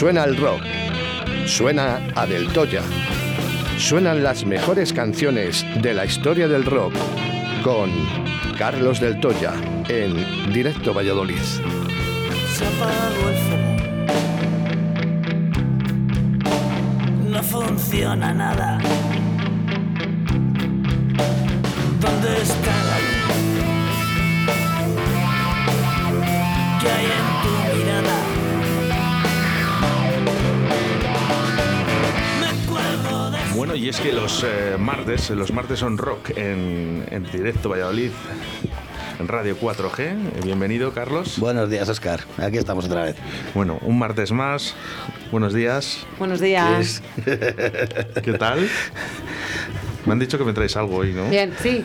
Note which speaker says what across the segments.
Speaker 1: Suena el rock, suena a Del Toya, suenan las mejores canciones de la historia del rock con Carlos Del Toya en Directo Valladolid.
Speaker 2: Se apagó el. No funciona nada. ¿Dónde está
Speaker 3: Bueno, y es que los eh, martes, los martes son rock en, en directo Valladolid, en Radio 4G. Eh, Bienvenido, Carlos.
Speaker 4: Buenos días, Oscar. Aquí estamos otra vez.
Speaker 3: Bueno, un martes más. Buenos días.
Speaker 5: Buenos días.
Speaker 3: ¿Qué tal? Me han dicho que me traes algo hoy, ¿no?
Speaker 5: Bien, sí,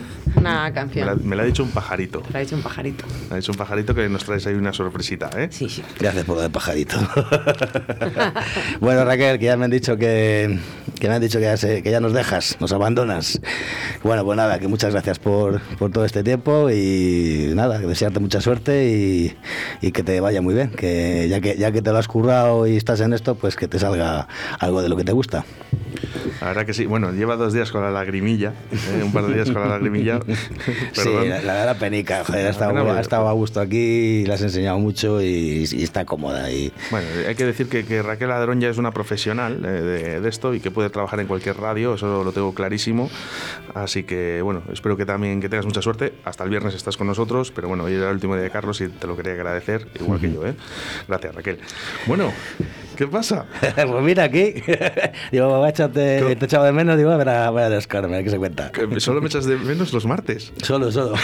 Speaker 5: una
Speaker 3: Me la,
Speaker 5: canción.
Speaker 3: me la ha dicho un pajarito.
Speaker 5: Lo ha dicho un pajarito.
Speaker 3: Me ha dicho un pajarito que nos traes ahí una sorpresita, ¿eh?
Speaker 5: Sí, sí.
Speaker 4: Gracias por lo de pajarito. bueno, Raquel, que ya me han dicho que, que me han dicho que ya, se- que ya nos dejas, nos abandonas. Bueno, pues nada, que muchas gracias por, por todo este tiempo y nada, desearte mucha suerte y, y que te vaya muy bien. Que ya que ya que te lo has currado y estás en esto, pues que te salga algo de lo que te gusta.
Speaker 3: La verdad que sí. Bueno, lleva dos días con la lagrimilla, ¿eh? un par de días con la lagrimilla.
Speaker 4: Sí, la, la la penica, joder, ha estado,
Speaker 3: pena,
Speaker 4: ha estado a gusto aquí, le has enseñado mucho y, y está cómoda. Y,
Speaker 3: Bueno, hay que decir que, que Raquel Ladrón ya es una profesional eh, de, de esto y que puede trabajar en cualquier radio, eso lo tengo clarísimo. Así que, bueno, espero que también que tengas mucha suerte. Hasta el viernes estás con nosotros, pero bueno, hoy era el último día de Carlos y te lo quería agradecer, igual que yo, ¿eh? Gracias, Raquel. Bueno, ¿qué pasa?
Speaker 4: pues mira aquí, digo, echarte,
Speaker 3: ¿Cómo?
Speaker 4: te he echado de menos, digo, a ver voy a ver qué se cuenta.
Speaker 3: Que solo me echas de menos los martes.
Speaker 4: Solo, solo.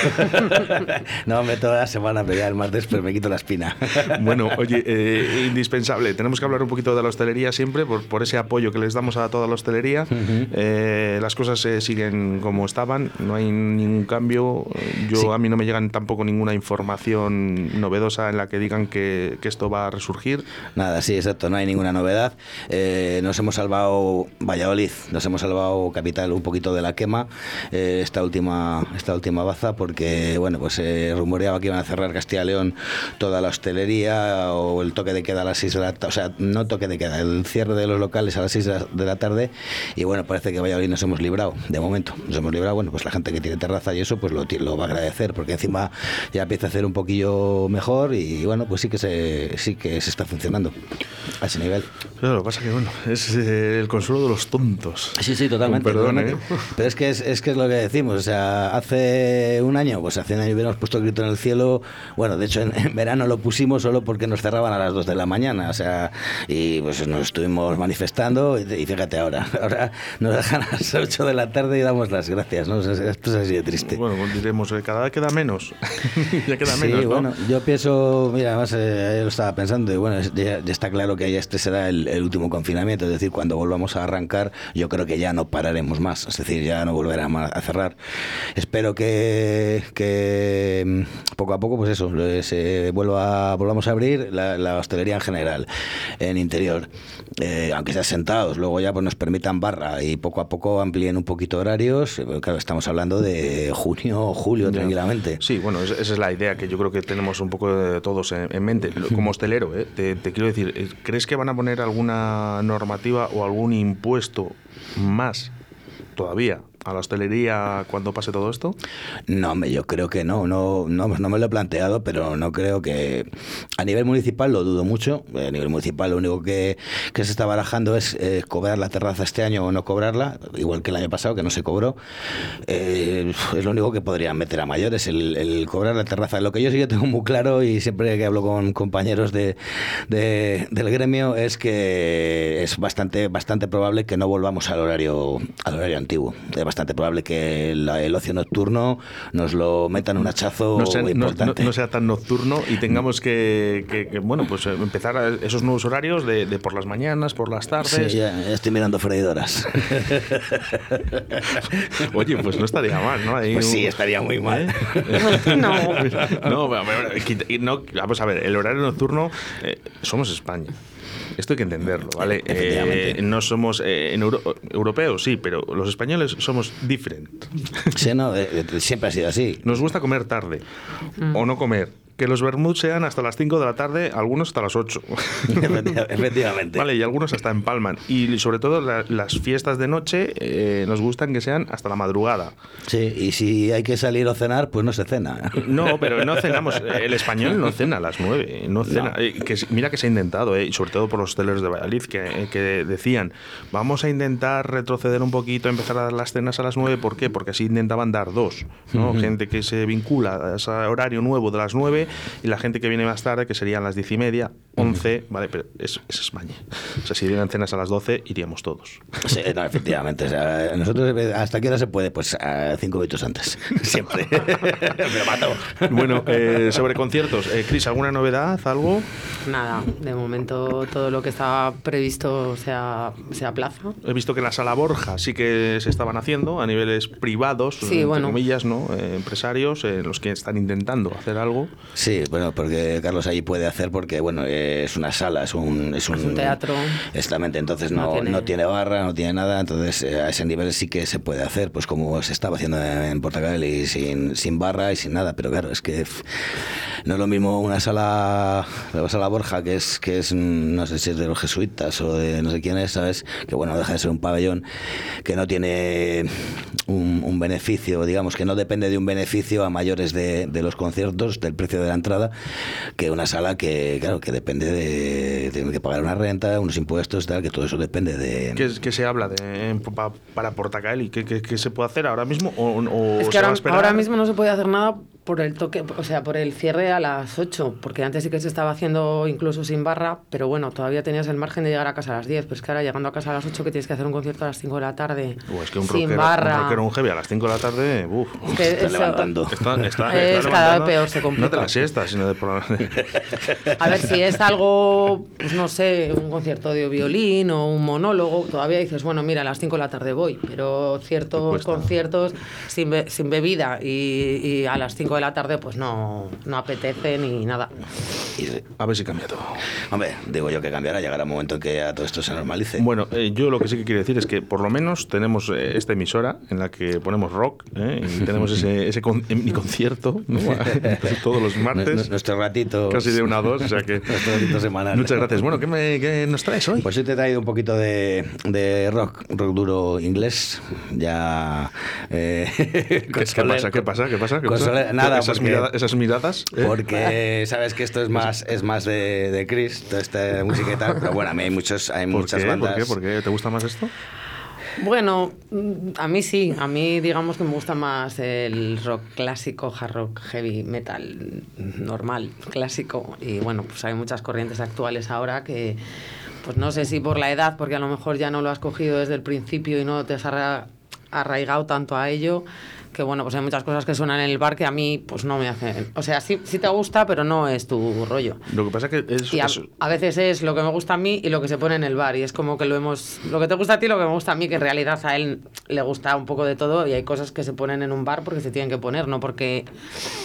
Speaker 4: no, me toda la semana, pero ya el martes pues me quito la espina.
Speaker 3: Bueno, oye, eh, indispensable. Tenemos que hablar un poquito de la hostelería siempre, por, por ese apoyo que les damos a toda la hostelería. Eh, las cosas eh, siguen como estaban, no hay ningún cambio. Yo
Speaker 4: Sí.
Speaker 3: A mí no me llegan tampoco ninguna información novedosa en la que digan que, que esto va a resurgir.
Speaker 4: Nada, sí, exacto, no hay ninguna novedad. Eh, nos hemos salvado Valladolid, nos hemos salvado Capital un poquito de la quema eh, esta última esta última baza porque bueno, pues se rumoreaba que iban a cerrar Castilla y León toda la hostelería o el toque de queda a las 6 de la tarde, o sea, no toque de queda, el cierre de los locales a las 6 de la- de la tarde y bueno, parece que Valladolid nos hemos librado de momento. Nos hemos librado, bueno, pues la gente que tiene terraza y eso pues lo, va a agradecer porque encima ya empieza a hacer un poquillo mejor y bueno, pues sí que se sí que se está funcionando a ese nivel.
Speaker 3: Pero lo que pasa que, bueno, es eh, el consuelo de los tontos.
Speaker 4: Sí, sí, totalmente.
Speaker 3: Con perdón,
Speaker 4: totalmente.
Speaker 3: ¿eh?
Speaker 4: Pero es que es, es que es lo que decimos. O sea, hace un año, pues hace un año hubiéramos puesto el grito en el cielo. Bueno, de hecho, en, en verano lo pusimos solo porque nos cerraban a las 2 de la mañana. O sea, y pues nos estuvimos manifestando. Y, y fíjate ahora, ahora nos dejan a las 8 de la tarde y damos las gracias. ¿no? O sea, esto es así de triste.
Speaker 3: Bueno, pues diremos, eh, cada vez queda menos. ya queda
Speaker 4: Sí,
Speaker 3: menos, ¿no?
Speaker 4: bueno, yo pienso, mira, además eh, ayer lo estaba pensando y bueno, es- ya, ya está claro que ya este será el, el último confinamiento, es decir, cuando volvamos a arrancar, yo creo que ya no pararemos más, es decir, ya no volverá a cerrar. Espero que, que mm, poco a poco, pues eso, eh, se vuelva, volvamos a abrir la, la hostelería en general, en interior, eh, aunque sea sentados, luego ya pues nos permitan barra y poco a poco amplíen un poquito horarios, eh, claro, estamos hablando de junio o julio tranquilamente.
Speaker 3: Sí, bueno, es- esa es la idea que yo creo que tenemos un poco de todos en, en mente. Como hostelero, ¿eh? te, te quiero decir, eh, ¿crees que van a poner alguna normativa o algún impuesto más todavía a la hostelería cuando pase todo esto?
Speaker 4: No, yo creo que no, no, no, no me lo he planteado, pero no creo que a nivel municipal lo dudo mucho. A nivel municipal lo único que, que se está barajando es eh, cobrar la terraza este año o no cobrarla, igual que el año pasado que no se cobró. Eh, es lo único que podrían meter a mayores, el, cobrar la terraza. Lo que yo sí que tengo muy claro y siempre que hablo con compañeros de, de- del gremio es que es bastante, bastante probable que no volvamos al horario, al horario antiguo. Es bastante probable que la- el ocio nocturno nos lo metan un hachazo
Speaker 3: no sea, no-
Speaker 4: importante.
Speaker 3: no- no sea tan nocturno y tengamos que, que- que, bueno, pues eh, empezar a- esos nuevos horarios de, de por las mañanas, por las
Speaker 4: Sí,
Speaker 3: tardes.
Speaker 4: ya, ya estoy mirando freidoras.
Speaker 3: Oye, pues no estaría mal, ¿no? Ahí
Speaker 4: Pues
Speaker 3: un-
Speaker 4: sí, estaría muy mal.
Speaker 3: ¿Eh?
Speaker 5: No.
Speaker 3: no, no, vamos a ver, el horario nocturno, eh, somos España. Esto hay que entenderlo, ¿vale?
Speaker 4: Efectivamente.
Speaker 3: Eh, no somos eh, en Euro- europeos, sí, pero los españoles somos different.
Speaker 4: Sí, no, eh, eh, siempre ha sido así.
Speaker 3: Nos gusta comer tarde o no comer. Que los vermuts sean hasta las 5 de la tarde, algunos hasta las 8.
Speaker 4: Efecti- Efectivamente.
Speaker 3: Vale, y algunos hasta empalman. Y sobre todo la- las fiestas de noche eh, nos gustan que sean hasta la madrugada.
Speaker 4: Sí, y si hay que salir o cenar, pues no se cena.
Speaker 3: No, pero no cenamos. El español no cena a las 9. No cena. Eh, que, mira que se ha intentado, eh, y sobre todo por los hosteleros de Valladolid, que, eh, que decían, vamos a intentar retroceder un poquito, empezar a dar las cenas a las 9. ¿Por qué? Porque así intentaban dar dos. ¿no? Gente que se vincula a ese horario nuevo de las 9 y la gente que viene más tarde, que serían las 10 y media, 11. Vale, pero es, es España. O sea, si dieran cenas a las 12, iríamos todos.
Speaker 4: Sí, no, efectivamente. O sea, nosotros, ¿hasta qué hora se puede? Pues a cinco minutos antes. Siempre. Me mato.
Speaker 3: Bueno, eh, sobre conciertos, eh, Cris, ¿alguna novedad? ¿Algo?
Speaker 5: Nada, de momento todo lo que estaba previsto se aplaza.
Speaker 3: He visto que en la sala Borja sí que se estaban haciendo a niveles privados,
Speaker 5: Sí,
Speaker 3: entre
Speaker 5: bueno.
Speaker 3: comillas, ¿no? Eh, empresarios, eh, los que están intentando hacer algo.
Speaker 4: Sí, bueno, porque Carlos allí puede hacer porque, bueno, es una sala, es un... Es un,
Speaker 5: Es un teatro.
Speaker 4: Exactamente, entonces no,
Speaker 5: No
Speaker 4: no,
Speaker 5: tiene-
Speaker 4: barra, no tiene nada, entonces eh, a ese nivel sí que se puede hacer, pues como se estaba haciendo en Portugal sin, sin barra y sin nada, pero claro, es que no es lo mismo una sala, la sala Borja, que es, que es, no sé si es de los jesuitas o de no sé quién es, ¿sabes? Que bueno, deja de ser un pabellón que no tiene un, un beneficio, digamos, que no depende de un beneficio a mayores de, de los conciertos, del precio de la entrada, que una sala que, claro, que depende de tener que pagar una renta, unos impuestos, tal, que todo eso depende de...
Speaker 3: ¿Qué, es- qué se habla de, para Portacaeli? ¿Qué, qué, qué se puede hacer ahora mismo? ¿O, o
Speaker 5: Es
Speaker 3: se
Speaker 5: que ahora mismo no se puede hacer nada por el toque, o sea, por el cierre a las 8, porque antes sí que se estaba haciendo incluso sin barra, pero bueno, todavía tenías el margen de llegar a casa a las 10, pero es que ahora llegando a casa a las 8 que tienes que hacer un concierto a las 5 de la tarde,
Speaker 3: Uh, es que un
Speaker 5: sin
Speaker 3: rockero,
Speaker 5: barra.
Speaker 3: un rockero, un heavy a las 5 de la tarde, uf.
Speaker 5: Es que
Speaker 4: Está
Speaker 5: eso-
Speaker 4: levantando.
Speaker 3: Está, está-
Speaker 5: Es
Speaker 3: está
Speaker 5: cada vez peor, se
Speaker 3: No
Speaker 5: complica.
Speaker 3: de la siesta, sino de por
Speaker 5: A ver, si es algo, pues no sé, un concierto de violín o un monólogo, todavía dices, bueno, mira, a las 5 de la tarde voy, pero ciertos conciertos sin, be- sin bebida y, y a las 5 de la tarde, pues no, no apetece ni nada.
Speaker 4: y-
Speaker 3: A ver si cambia todo.
Speaker 4: hombre, digo yo que cambiará, llegará un momento en que a todo esto se normalice.
Speaker 3: Bueno, eh, yo lo que sí que quiero decir es que por lo menos tenemos eh, esta emisora en la que ponemos rock ¿eh? y tenemos ese, ese con- mi concierto ¿no? todos los martes,
Speaker 4: Nuestro ratito...
Speaker 3: casi de una a dos, o sea que
Speaker 4: Nuestro ratito semanal.
Speaker 3: muchas gracias. Bueno, ¿qué, me- qué nos traes hoy?
Speaker 4: Pues hoy te he traído un poquito de, de rock, rock duro inglés. Ya. eh,
Speaker 3: ¿Qué, qué pasa? ¿Qué pasa? ¿Qué pasa? ¿Qué pasa?
Speaker 4: Nada,
Speaker 3: esas,
Speaker 4: porque-
Speaker 3: mirada- esas miradas. ¿eh?
Speaker 4: Porque sabes que esto es más, es más de, de Chris, toda esta música y tal. Pero bueno, a mí hay, muchos, hay
Speaker 3: ¿Por
Speaker 4: muchas
Speaker 3: qué?
Speaker 4: bandas.
Speaker 3: ¿Por qué? ¿Por qué? ¿Te gusta más esto?
Speaker 5: Bueno, a mí sí, a mí digamos que me gusta más el rock clásico, hard rock, heavy metal normal, clásico. Y bueno, pues hay muchas corrientes actuales ahora que, pues no sé si por la edad, porque a lo mejor ya no lo has cogido desde el principio y no te has arra- arraigado tanto a ello, que bueno, pues hay muchas cosas que suenan en el bar que a mí pues no me hacen. O sea, sí, sí te gusta, pero no es tu rollo.
Speaker 3: Lo que pasa es que es,
Speaker 5: Y a,
Speaker 3: es-
Speaker 5: a veces es lo que me gusta a mí y lo que se pone en el bar. Y es como que lo hemos. Lo que te gusta a ti y lo que me gusta a mí, que en realidad a él le gusta un poco de todo. Y hay cosas que se ponen en un bar porque se tienen que poner, no porque.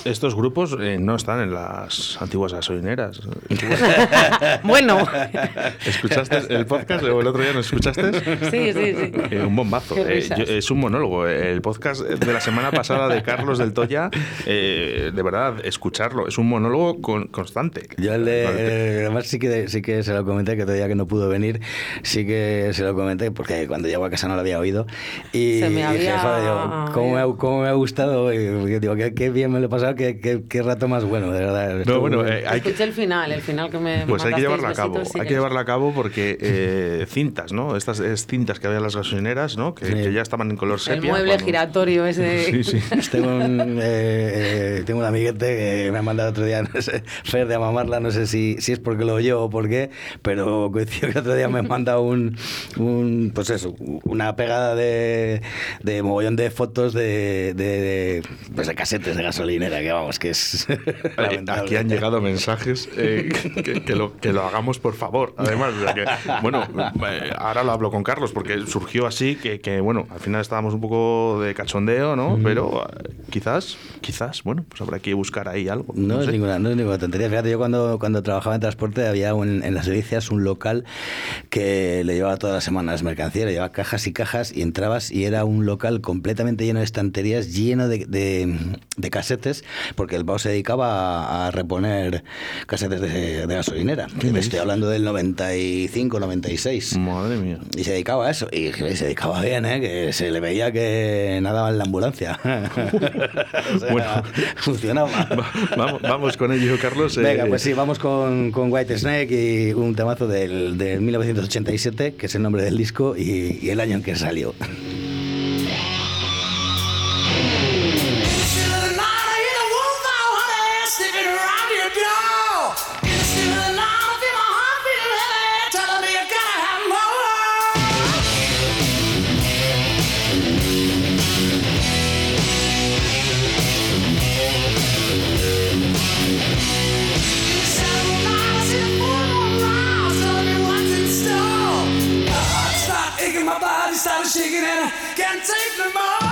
Speaker 3: estos grupos eh, no están en las antiguas gasolineras.
Speaker 5: bueno,
Speaker 3: ¿Escuchaste el podcast o el otro día no escuchaste?
Speaker 5: sí, sí, sí.
Speaker 3: Eh, un bombazo. Eh, yo- es un monólogo. El podcast de la semana semana pasada de Carlos del Toya, eh, de verdad, escucharlo. Es un monólogo constante.
Speaker 4: Yo además sí que, sí que se lo comenté, que todavía que no pudo venir, sí que se lo comenté, porque cuando llegó a casa no lo había oído. Y
Speaker 5: se me había... dije,
Speaker 4: joder, ¿cómo, me, ¿cómo, me, ha gustado? Y, digo, qué, qué, bien me lo he pasado, qué, qué, qué rato más bueno, de verdad.
Speaker 3: No, bueno, eh,
Speaker 5: hay Escuché que... el final, el final que me
Speaker 3: Pues hay que llevarlo a cabo, hay que llevarlo a cabo porque eh, cintas, ¿no? Estas es cintas que había en las gasolineras, ¿no? Que, sí. que ya estaban en color sepia.
Speaker 5: El mueble cuando... giratorio ese.
Speaker 3: Sí, sí.
Speaker 4: tengo, un, eh, tengo un amiguete que me ha mandado otro día, no sé, Fer de Amamarla, no sé si, si es porque lo oyó o por qué, pero coincido que otro día me manda un, un pues eso, una pegada de, de mogollón de fotos de, de, de, pues de casetes de gasolinera, que vamos, que es
Speaker 3: Aquí han llegado mensajes eh, que, que, lo, que lo hagamos por favor, además, o sea que, bueno, eh, ahora lo hablo con Carlos porque surgió así, que, que, bueno, al final estábamos un poco de cachondeo, ¿no? Mm. Pero uh, quizás, quizás, bueno, pues habrá que buscar ahí algo.
Speaker 4: No,
Speaker 3: No,
Speaker 4: es,
Speaker 3: sé.
Speaker 4: ninguna, no es ninguna tontería. Fíjate, yo cuando, cuando trabajaba en transporte había un, en las delicias un local que le llevaba todas las semanas mercancía, le llevaba cajas y cajas y entrabas y era un local completamente lleno de estanterías, lleno de, de, de casetes, porque el pavo se dedicaba a, a reponer casetes de, de gasolinera. Estoy hablando del 95, 96.
Speaker 3: Madre mía.
Speaker 4: Y se dedicaba a eso. Y se dedicaba bien, ¿eh? que se le veía que nadaba en la ambulancia. o sea,
Speaker 3: Bueno.
Speaker 4: funcionaba.
Speaker 3: Va- vamos, vamos con ello, Carlos.
Speaker 4: Venga,
Speaker 3: Eh,
Speaker 4: pues sí, vamos con, con White Snake y un temazo del, del 1987, que es el nombre del disco y, y el año en que salió.
Speaker 2: Can't take no more.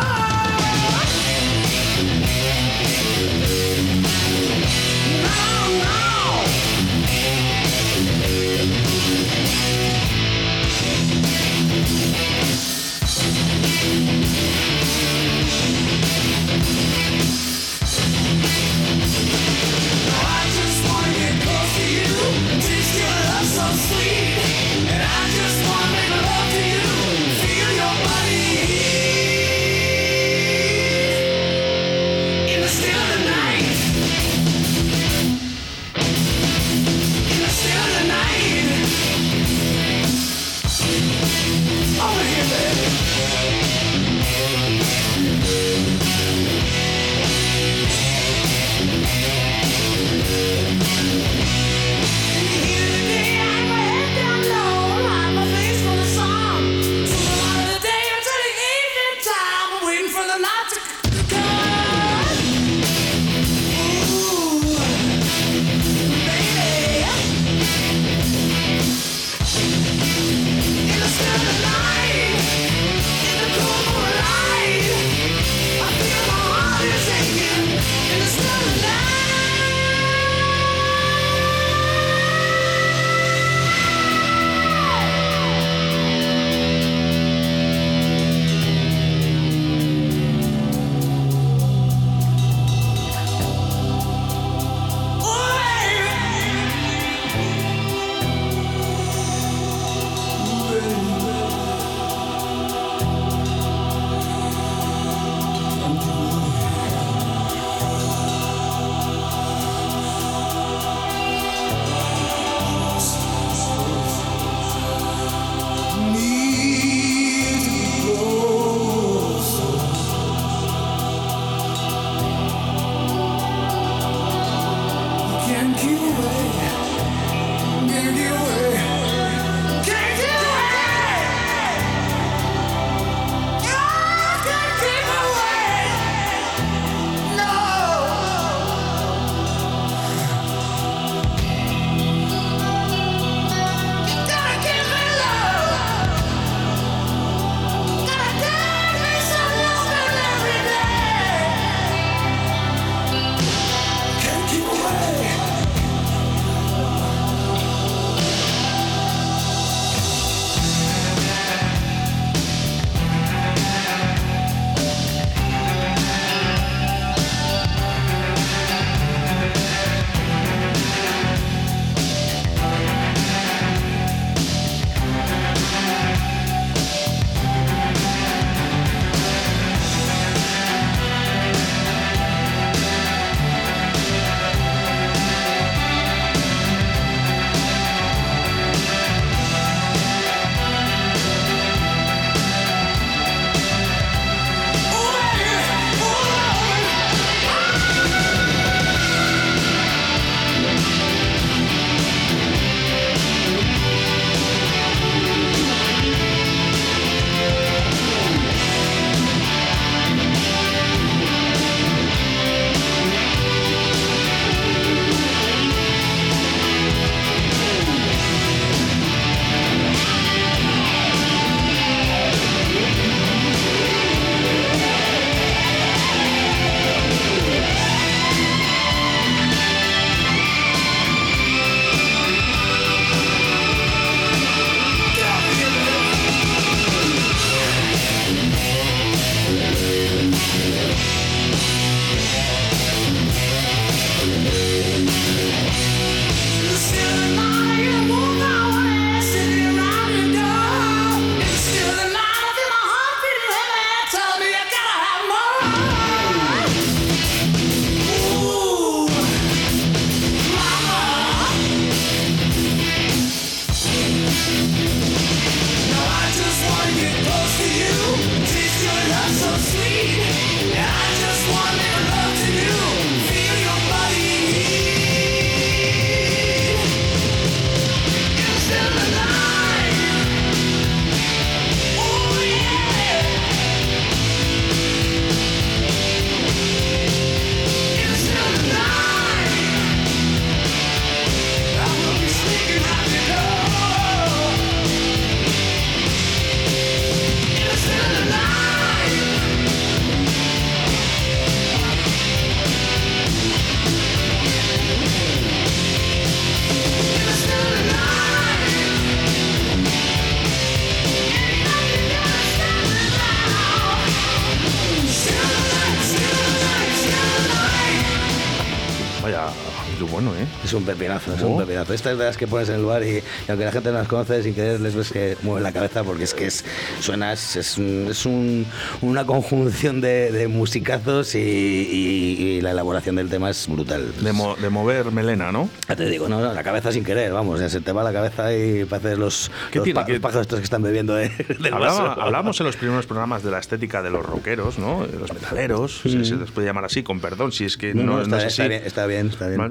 Speaker 2: I
Speaker 3: mano, ¿eh?
Speaker 4: Es un pepinazo, es
Speaker 3: Oh.
Speaker 4: un pepinazo. Estas de las que pones en el bar y, y aunque la gente no las conoce, sin querer les ves que mueven la cabeza porque es que es, suena, es, es, un- es un- una conjunción de, de musicazos y, y- y la elaboración del tema es brutal.
Speaker 3: De, mo- de mover melena, ¿no?
Speaker 4: Ya te digo, no, no, la cabeza sin querer, vamos, ya se te va la cabeza y pareces los,
Speaker 3: ¿Qué
Speaker 4: los,
Speaker 3: tiene
Speaker 4: pa- los pájaros estos que están bebiendo de, del
Speaker 3: Hablaba-
Speaker 4: vaso.
Speaker 3: hablábamos en los primeros programas de la estética de los rockeros, ¿no? De los metaleros, si se les puede llamar así, con perdón, si es que
Speaker 4: No,
Speaker 3: no,
Speaker 4: no,
Speaker 3: no
Speaker 4: está,
Speaker 3: es
Speaker 4: está
Speaker 3: así.
Speaker 4: bien, está bien,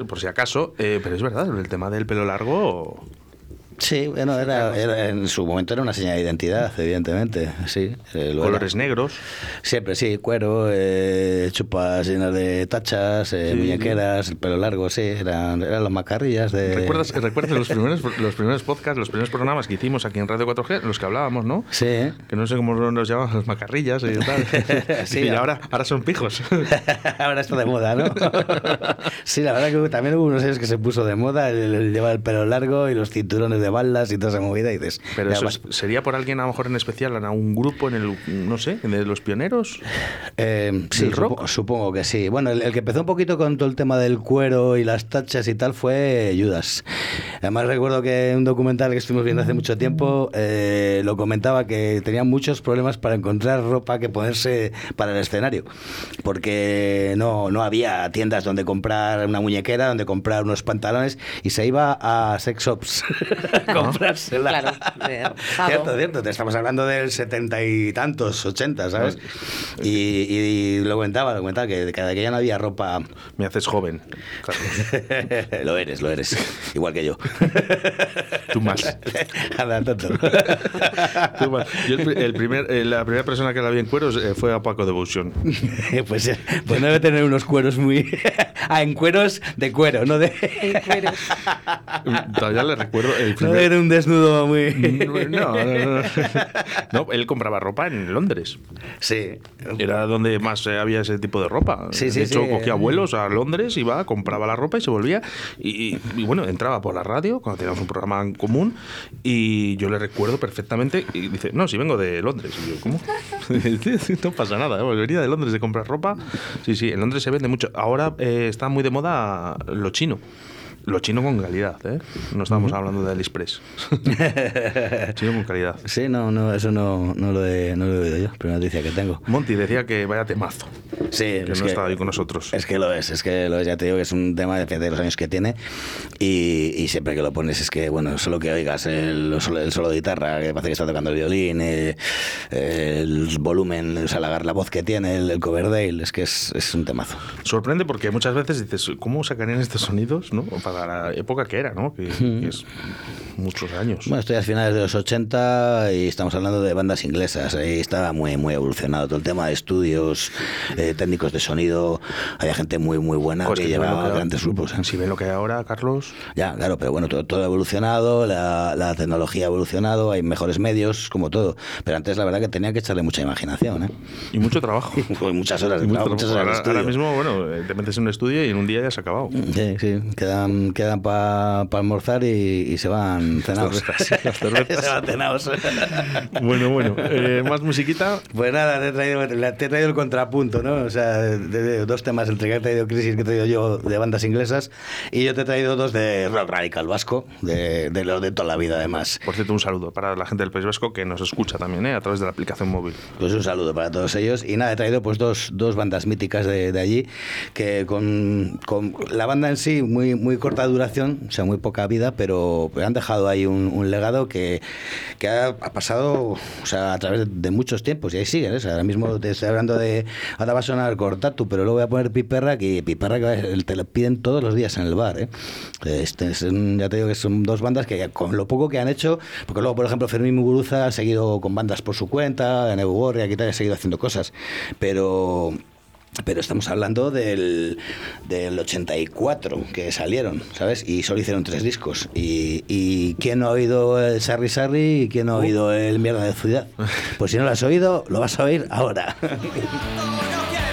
Speaker 3: Por si acaso, eh, pero es verdad, el tema del pelo largo.
Speaker 4: Sí, bueno, era, era- en su momento era una señal de identidad, evidentemente, sí. eh, lo era.
Speaker 3: Colores negros.
Speaker 4: Siempre, sí, cuero, eh, chupas llenas de tachas, eh,
Speaker 3: Sí.
Speaker 4: muñequeras, el pelo largo, sí, eran, eran las macarrillas de...
Speaker 3: ¿Recuerdas, ¿Recuerdas los primeros, los primeros podcasts, los primeros programas que hicimos aquí en Radio 4G, en los que hablábamos, ¿no?
Speaker 4: Sí.
Speaker 3: Que no sé cómo nos llamaban las macarrillas y tal.
Speaker 4: Sí,
Speaker 3: y ahora, ahora son pijos.
Speaker 4: ahora está de moda, ¿no? sí, la verdad que también hubo unos años que se puso de moda el, el llevar el pelo largo y los cinturones de balas y toda esa movida y dices...
Speaker 3: Pero eso es- sería por alguien a lo mejor en especial, en algún grupo, en el, no sé, de los pioneros.
Speaker 4: Eh, sí,
Speaker 3: ¿Del rock?
Speaker 4: supo- supongo que sí. Bueno, el, el que empezó un poquito con todo el tema del cuero y las tachas y tal fue Judas. Además recuerdo que un documental que estuvimos viendo hace mucho tiempo eh, lo comentaba que tenía muchos problemas para encontrar ropa que ponerse para el escenario. Porque no, no había tiendas donde comprar una muñequera, donde comprar unos pantalones y se iba a sex shops a comprársela.
Speaker 5: Claro.
Speaker 4: Cierto, cierto. Te estamos hablando del setenta y tantos, ochenta, ¿sabes? Y, y lo comentaba, lo comentaba, que cada que ya no había ropa.
Speaker 3: Me haces joven,
Speaker 4: lo eres, lo eres. Igual que yo.
Speaker 3: Tú más.
Speaker 4: Anda, tonto.
Speaker 3: Tú más. Yo el, pri- el primer, eh, la primera persona que la vi en cueros eh, fue a Paco Devotion.
Speaker 4: pues, eh, pues debe tener unos cueros muy. ah, en cueros de cuero, no de.
Speaker 3: Todavía le recuerdo el
Speaker 4: no de un desnudo muy.
Speaker 3: No, no, no, no. No, él compraba ropa en Londres.
Speaker 4: Sí.
Speaker 3: Era donde más eh, había ese tipo de ropa.
Speaker 4: Sí, sí,
Speaker 3: de hecho,
Speaker 4: sí.
Speaker 3: cogía vuelos a Londres, iba, compraba la ropa y se volvía. Y, y- y bueno, entraba por la radio cuando teníamos un programa en común y yo le recuerdo perfectamente. Y dice, no, si vengo de Londres. Y yo, ¿cómo? no pasa nada, ¿eh? venía de Londres de comprar ropa. Sí, sí, en Londres se vende mucho. Ahora eh, está muy de moda lo chino. Lo chino con calidad, ¿eh? No estamos hablando de AliExpress. chino con calidad.
Speaker 4: Sí, no, no, eso no, no, lo he, no lo he oído yo. Primera noticia que tengo.
Speaker 3: Monty decía que vaya temazo.
Speaker 4: Sí,
Speaker 3: Que
Speaker 4: es
Speaker 3: no estaba ahí con nosotros.
Speaker 4: Es que lo es, es que lo es, ya te digo que es un tema de, de los años que tiene y, y siempre que lo pones es que, bueno, solo que oigas el, solo, el solo de guitarra, que parece que está tocando el violín, eh, el volumen, o sea, la, la voz que tiene, el, el Coverdale, es que es, es un temazo.
Speaker 3: Sorprende porque muchas veces dices, ¿cómo sacarían estos sonidos? ¿no? Para la época que era, ¿no? Que, que es muchos años.
Speaker 4: Bueno, estoy a finales de los 80 y estamos hablando de bandas inglesas. Ahí estaba muy, muy evolucionado todo el tema de estudios, eh, técnicos de sonido. Había gente muy, muy buena
Speaker 3: Pues
Speaker 4: que llevaba grandes grupos. ¿eh?
Speaker 3: Si ven lo que hay ahora, Carlos,
Speaker 4: Ya, claro, pero bueno, todo, todo ha evolucionado, la, la tecnología ha evolucionado, hay mejores medios, como todo. Pero antes la verdad que tenía que echarle mucha imaginación, ¿eh?
Speaker 3: y mucho trabajo.
Speaker 4: Pues muchas horas de trabajo, muchas horas de estudio.
Speaker 3: ahora mismo, bueno, eh, te metes en un estudio y en un día ya se ha acabado.
Speaker 4: Sí, sí, quedan, quedan para almorzar y, y se van cenados.
Speaker 3: Las cervezas,
Speaker 4: se van cenados.
Speaker 3: Bueno, bueno, eh, más musiquita.
Speaker 4: Pues nada, te he, traído, te he traído el contrapunto, ¿no? O sea, de, de dos temas, entre que he traído Crisis, que he traído yo de bandas inglesas, y yo te he traído dos de rock radical vasco, de, de lo de toda la vida, además.
Speaker 3: Por cierto, un saludo para la gente del País Vasco que nos escucha también, ¿eh? A través de la aplicación móvil.
Speaker 4: Pues un saludo para todos ellos. Y nada, he traído pues dos, dos bandas míticas de, de allí, que con, con la banda en sí, muy, muy corta duración, o sea, muy poca vida, pero, pero han dejado ahí un, un legado que, que ha, ha pasado o sea, a través de, muchos tiempos y ahí siguen. ¿eh? Ahora mismo te estoy hablando de. Ahora va a sonar Cortatu, pero luego voy a poner Piperra, que Piperra que te lo piden todos los días en el bar. ¿eh? Este, es ya te digo que son dos bandas que con lo poco que han hecho, porque luego, por ejemplo, Fermín Muguruza ha seguido con bandas por su cuenta, en Eugorria, aquí tal, ha seguido haciendo cosas, pero. Pero estamos hablando del, del 84 que salieron, ¿sabes? Y solo hicieron tres discos. Y, y ¿quién no ha oído el Sarri Sarri y quién no ha oído el Mierda de Ciudad? Pues si no lo has oído, lo vas a oír ahora.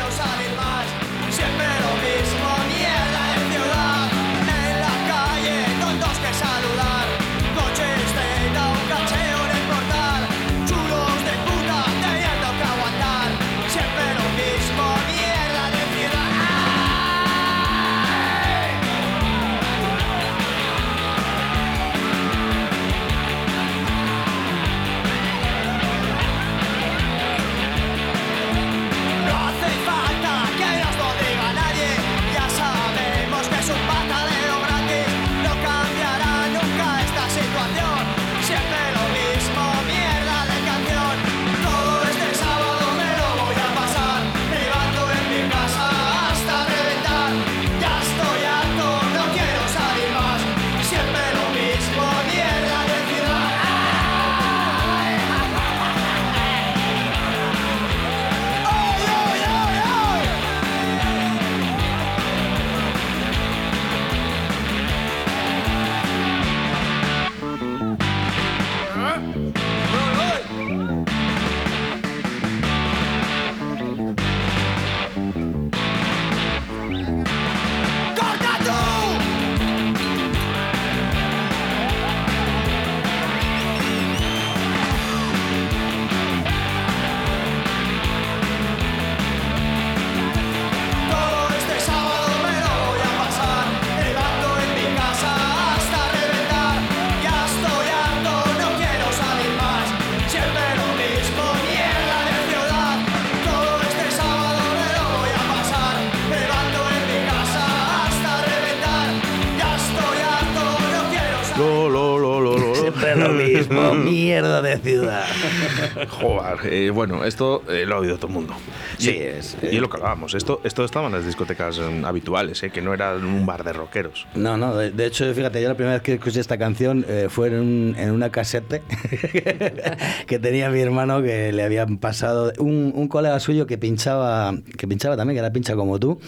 Speaker 3: Joder, eh, bueno, esto eh, lo ha oído todo el mundo.
Speaker 4: Sí,
Speaker 3: Y-
Speaker 4: es,
Speaker 3: Y
Speaker 4: eh.
Speaker 3: lo que hablábamos, esto, esto estaba en las discotecas eh, habituales, eh, que no era un bar de rockeros.
Speaker 4: No, no, de, de hecho, fíjate, yo la primera vez que escuché esta canción eh, fue en, un- en una casete que tenía mi hermano que le habían pasado un, un colega suyo que pinchaba, que pinchaba también, que era pincha como tú,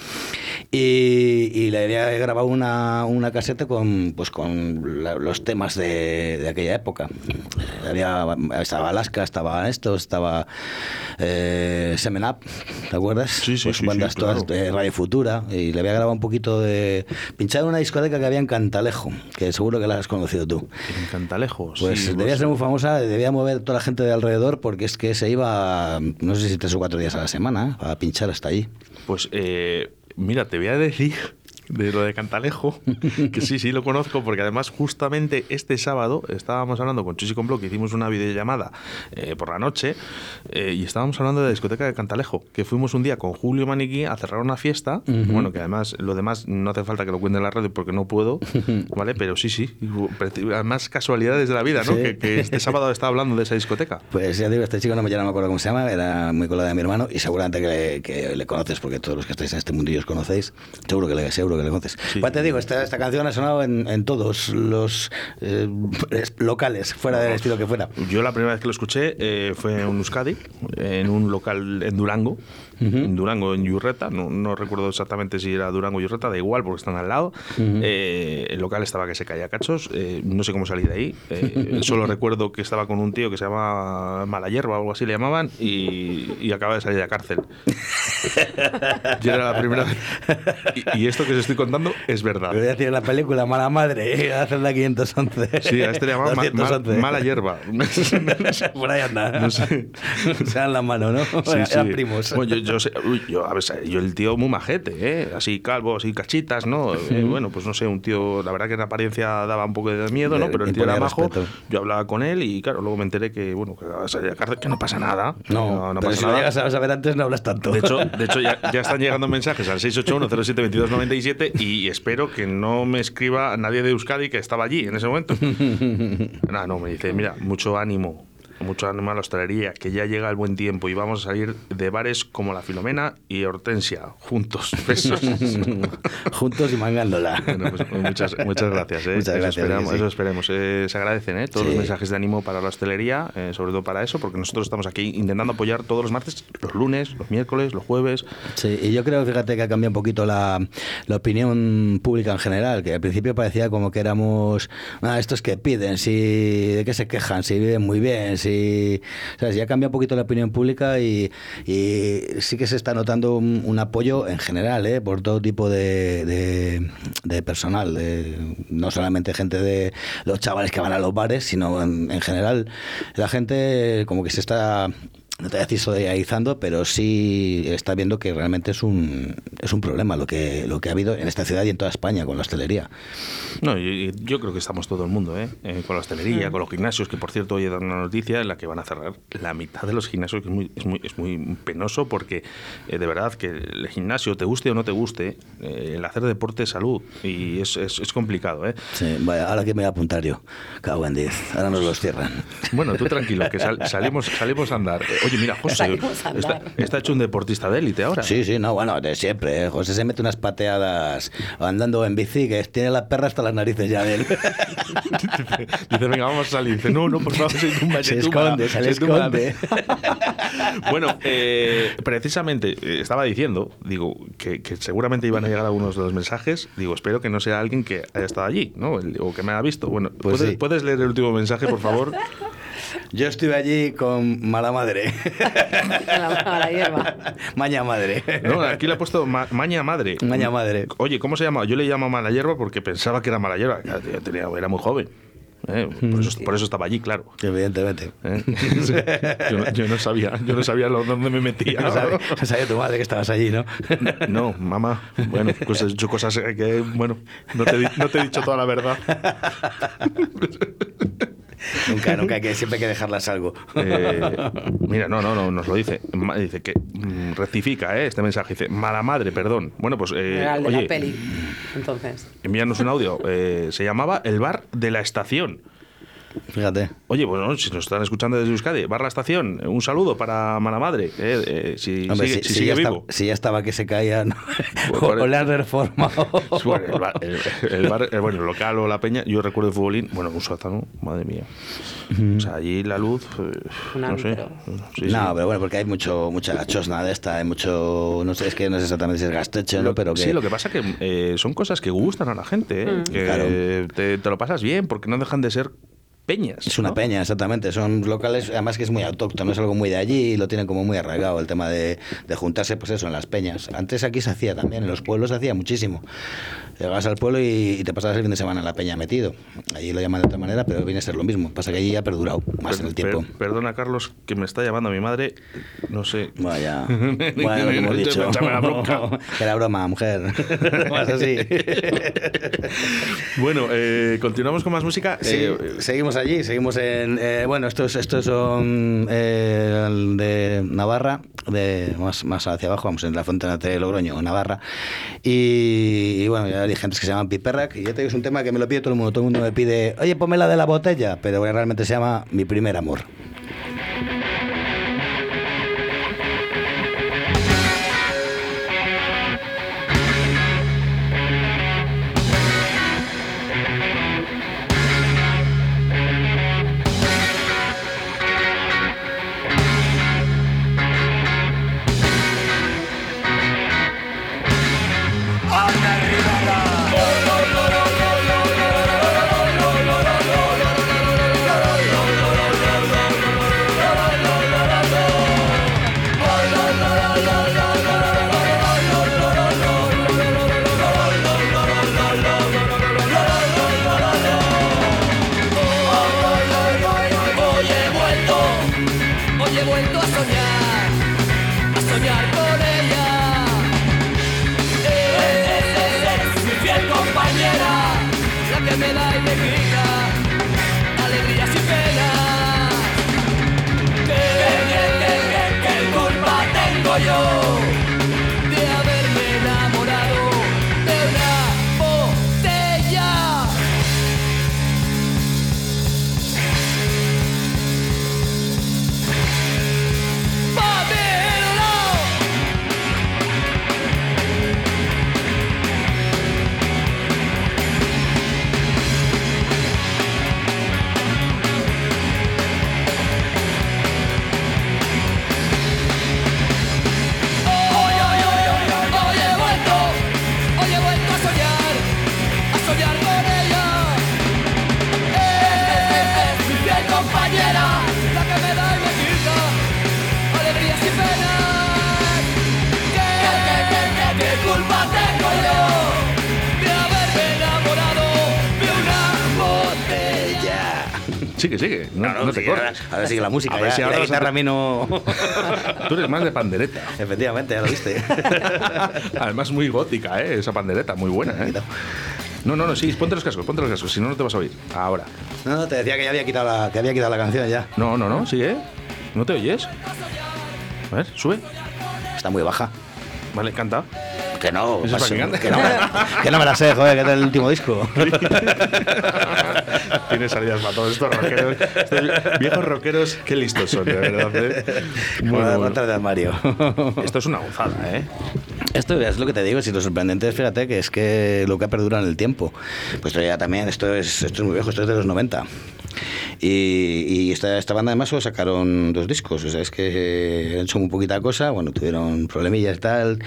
Speaker 4: y, y le había grabado una, una casete con, pues, con la- los temas de, de aquella época. Había, estaba Alaska, estaba esto, estaba eh, Semen Up, ¿te acuerdas?
Speaker 3: Sí, sí,
Speaker 4: Pues
Speaker 3: sí,
Speaker 4: bandas
Speaker 3: sí,
Speaker 4: todas
Speaker 3: claro.
Speaker 4: de Radio Futura y le había grabado un poquito de... Pinchaba en una discoteca que había en Cantalejo, que seguro que la has conocido tú.
Speaker 3: En Cantalejos.
Speaker 4: Pues
Speaker 3: sí,
Speaker 4: debía
Speaker 3: pues-
Speaker 4: ser muy famosa, debía mover toda la gente de alrededor porque es que se iba, no sé si tres o cuatro días a la semana, a pinchar hasta allí.
Speaker 3: Pues eh, mira, te voy a decir de lo de Cantalejo, que sí, sí lo conozco, porque además justamente este sábado estábamos hablando con Chus y con Blo, que hicimos una videollamada eh, por la noche, eh, y estábamos hablando de la discoteca de Cantalejo, que fuimos un día con Julio Maniquí a cerrar una fiesta, bueno, que además lo demás no hace falta que lo cuente en la radio porque no puedo, ¿vale? Pero sí, sí, además casualidades de la vida, ¿no?
Speaker 4: Sí.
Speaker 3: Que, que este sábado estaba hablando de esa discoteca.
Speaker 4: Pues ya digo, este chico no me, ya no me acuerdo cómo se llama, era muy colega de mi hermano y seguramente que le, que le conoces porque todos los que estáis en este mundillo os conocéis, seguro que le, seguro que le.
Speaker 3: Sí.
Speaker 4: Pues te digo, esta, esta canción ha sonado en, en todos los eh, es- locales, fuera del estilo que fuera.
Speaker 3: Yo la primera vez que lo escuché eh, fue en Euskadi, en un local en Durango, en Durango, en Yurreta, no, no recuerdo exactamente si era Durango o Yurreta, da igual porque están al lado. Eh, el local estaba que se caía a cachos, no sé cómo salí de ahí, solo recuerdo que estaba con un tío que se llama Mala Hierba o algo así le llamaban y, y acaba de salir de la cárcel. Yo era la primera vez. Y, y esto que os estoy contando es verdad.
Speaker 4: Voy a decir la película Mala Madre, hacen la 511.
Speaker 3: Sí, a este le llamaban ma- ma-
Speaker 4: 211.
Speaker 3: Mala Hierba.
Speaker 4: Por ahí anda.
Speaker 3: No sé.
Speaker 4: Se dan la mano, ¿no?
Speaker 3: Sí,
Speaker 4: Eran
Speaker 3: sí.
Speaker 4: primos.
Speaker 3: Bueno, yo, yo, sé- uy, yo, a ver, yo el tío muy majete, ¿eh? Así calvo, así cachitas, ¿no? Eh, bueno, pues no sé, un tío, la verdad que en apariencia daba un poco de miedo, ¿no? Pero el tío era majo. Yo hablaba con él y claro, luego me enteré que, bueno, que no pasa nada.
Speaker 4: no,
Speaker 3: no pasa
Speaker 4: si
Speaker 3: nada.
Speaker 4: llegas a saber antes no hablas tanto.
Speaker 3: De hecho, de hecho ya, ya están llegando mensajes al 681-07-2297 y espero que no me escriba nadie de Euskadi que estaba allí en ese momento. No, no, me dice, mira, mucho ánimo, mucho ánimo a la hostelería, que ya llega el buen tiempo y vamos a salir de bares como la Filomena y Hortensia, juntos, besos.
Speaker 4: Juntos y mangándola.
Speaker 3: Bueno, pues, pues muchas, muchas gracias. ¿eh?
Speaker 4: Muchas
Speaker 3: eso
Speaker 4: gracias,
Speaker 3: Esperamos,
Speaker 4: sí.
Speaker 3: Eso esperemos. Eh, se agradecen ¿eh? todos
Speaker 4: Sí.
Speaker 3: los mensajes de ánimo para la hostelería, eh, sobre todo para eso, porque nosotros estamos aquí intentando apoyar todos los martes, los lunes, los miércoles, los jueves.
Speaker 4: Sí, y yo creo, fíjate, que ha cambiado un poquito la, la opinión pública en general, que al principio parecía como que éramos, ah, estos que piden, si, de qué se quejan, si viven muy bien, si... Ya ha cambiado un poquito la opinión pública y, sí que se está notando un, apoyo en general, ¿eh? por todo tipo de, de, personal, no solamente gente de los chavales que van a los bares, sino en general la gente como que se está no te voy a decir solidarizando, pero sí está viendo que realmente es un, es un problema lo que, lo que ha habido en esta ciudad y en toda España con la hostelería.
Speaker 3: No, yo creo que estamos todo el mundo, ¿eh? Eh, con la hostelería, con los gimnasios, que por cierto hoy he dado una noticia en la que van a cerrar la mitad de los gimnasios, que es muy, es muy, es muy penoso porque eh, de verdad que el gimnasio, te guste o no te guste, eh, el hacer deporte es salud y es, es, es complicado, ¿eh?
Speaker 4: Sí, vaya, ahora que me voy a apuntar yo. Cago en 10. Ahora nos los cierran.
Speaker 3: Bueno, tú tranquilo, que sal- salimos, salimos a andar. Eh, Oye, mira, José, está, hecho un deportista de élite ahora.
Speaker 4: Sí, sí, no, bueno, de siempre. ¿eh? José se mete unas pateadas andando en bici que tiene la perra hasta las narices ya de él.
Speaker 3: Dice, venga, vamos a salir. Dice, no, no, por favor, se tumba,
Speaker 4: Se
Speaker 3: tumba,
Speaker 4: esconde, se le
Speaker 3: tumba".
Speaker 4: esconde.
Speaker 3: bueno, eh, precisamente eh, estaba diciendo, digo, que, que seguramente iban a llegar algunos de los mensajes. Digo, espero que no sea alguien que haya estado allí, ¿no? El- o que me haya visto. Bueno,
Speaker 4: Pues
Speaker 3: ¿puedes,
Speaker 4: sí.
Speaker 3: puedes leer el último mensaje, por favor?
Speaker 4: Yo estuve allí con mala madre.
Speaker 5: A la, a la hierba.
Speaker 4: Maña madre.
Speaker 3: No, aquí le ha puesto ma- Maña Madre.
Speaker 4: Maña madre.
Speaker 3: Oye, ¿cómo se llama? Yo le llamo Mala Hierba porque pensaba que era Mala Hierba. Tenía- Era muy joven. ¿eh? Por, eso, por eso estaba allí, claro.
Speaker 4: Evidentemente.
Speaker 3: ¿eh? yo, no, yo no sabía, yo no sabía lo- dónde me metía.
Speaker 4: No sabía, no sabía tu madre que estabas allí, ¿no?
Speaker 3: No, mamá. Bueno, pues he hecho cosas que, bueno, no te, he no te he dicho toda la verdad.
Speaker 4: nunca, nunca, hay que, siempre hay que dejarlas algo.
Speaker 3: Eh, mira, no, no, no, nos lo dice. Dice que mm, rectifica eh, este mensaje. Dice, mala madre, perdón. Bueno, pues, eh,
Speaker 5: Era el de
Speaker 3: oye,
Speaker 5: la peli. Entonces.
Speaker 3: envíanos un audio. Eh, se llamaba El Bar de la Estación.
Speaker 4: Fíjate.
Speaker 3: Oye, bueno, si nos están escuchando desde Euskadi, Bar La Estación, un saludo para mala madre. eh, eh, si
Speaker 4: Hombre,
Speaker 3: sigue,
Speaker 4: si,
Speaker 3: si
Speaker 4: si
Speaker 3: sigue
Speaker 4: ya
Speaker 3: vivo.
Speaker 4: estaba, si ya estaba que se caía, ¿no?
Speaker 3: Pues
Speaker 4: o,
Speaker 3: pare-
Speaker 4: o le han reformado.
Speaker 3: Bueno, el bar, el- el bar, bueno, el local o la peña, yo recuerdo el futbolín, bueno, un sótano, madre mía. O sea, allí la luz, eh,
Speaker 5: Un
Speaker 3: no sé. sí.
Speaker 4: no, pero bueno, porque hay mucho, mucha chosna de esta, hay mucho, no sé, es que no sé exactamente si es gasteche, ¿no? Pero que,
Speaker 3: Sí, lo que pasa que eh, son cosas que gustan a la gente, ¿eh? que
Speaker 4: Claro.
Speaker 3: te, te lo pasas bien, porque no dejan de ser peñas.
Speaker 4: Es una
Speaker 3: ¿no?
Speaker 4: peña, exactamente. Son locales, además que es muy autóctono, es algo muy de allí y lo tienen como muy arraigado el tema de, de juntarse, pues eso, en las peñas. Antes aquí se hacía también, en los pueblos se hacía muchísimo. Llegabas al pueblo y, y te pasabas el fin de semana en la peña metido. Allí lo llaman de otra manera, pero viene a ser lo mismo. Pasa que allí ha perdurado más en el
Speaker 3: Per-
Speaker 4: tiempo.
Speaker 3: perdona, Carlos, que me está llamando mi madre. No sé.
Speaker 4: Vaya, bueno, lo que hemos dicho. Era broma, mujer. Más así.
Speaker 3: Bueno, eh, continuamos con más música.
Speaker 4: Sí,
Speaker 3: Eh,
Speaker 4: seguimos allí, seguimos en... eh, bueno, estos, estos son eh, de Navarra, de más, más hacia abajo, vamos, en la frontera de Logroño, Navarra. Y, y bueno, ya hay gente que se llaman Piperrac, y ya te un tema que me lo pide todo el mundo, todo el mundo me pide, oye, ponme la de la botella, pero realmente se llama Mi primer amor. Ahora, ahora sigue la música,
Speaker 3: A ver
Speaker 4: ya,
Speaker 3: si ahora
Speaker 4: la
Speaker 3: a-
Speaker 4: guitarra a mí no...
Speaker 3: Tú eres más de pandereta.
Speaker 4: Efectivamente, ya lo viste.
Speaker 3: Además, muy gótica, ¿eh? Esa pandereta, muy buena, ¿eh? No, no, no, sí, ponte los cascos, ponte los cascos, si no, no te vas a oír. Ahora.
Speaker 4: No, no, te decía que ya había quitado la, que había quitado la canción ya.
Speaker 3: No, no, no, sigue. ¿No te oyes? A ver, sube.
Speaker 4: Está muy baja.
Speaker 3: Vale, canta.
Speaker 4: Que no,
Speaker 3: Eso es para que
Speaker 4: no me, que no me la sé, joder, que es el último disco.
Speaker 3: Tiene salidas para todos estos rockeros. Estos viejos rockeros, qué listos son, de verdad. ¿eh? Muy
Speaker 4: Bueno, de armario.
Speaker 3: Esto es una gozada, ¿eh?
Speaker 4: Esto es lo que te digo, si lo sorprendente es, fíjate, que es que lo que ha perdurado en el tiempo. Pues ya también, esto es, esto es muy viejo, esto es de los 90. Y, y esta, esta banda además solo sacaron dos discos, o sea, es que han hecho muy poquita cosa, bueno, tuvieron problemillas y tal,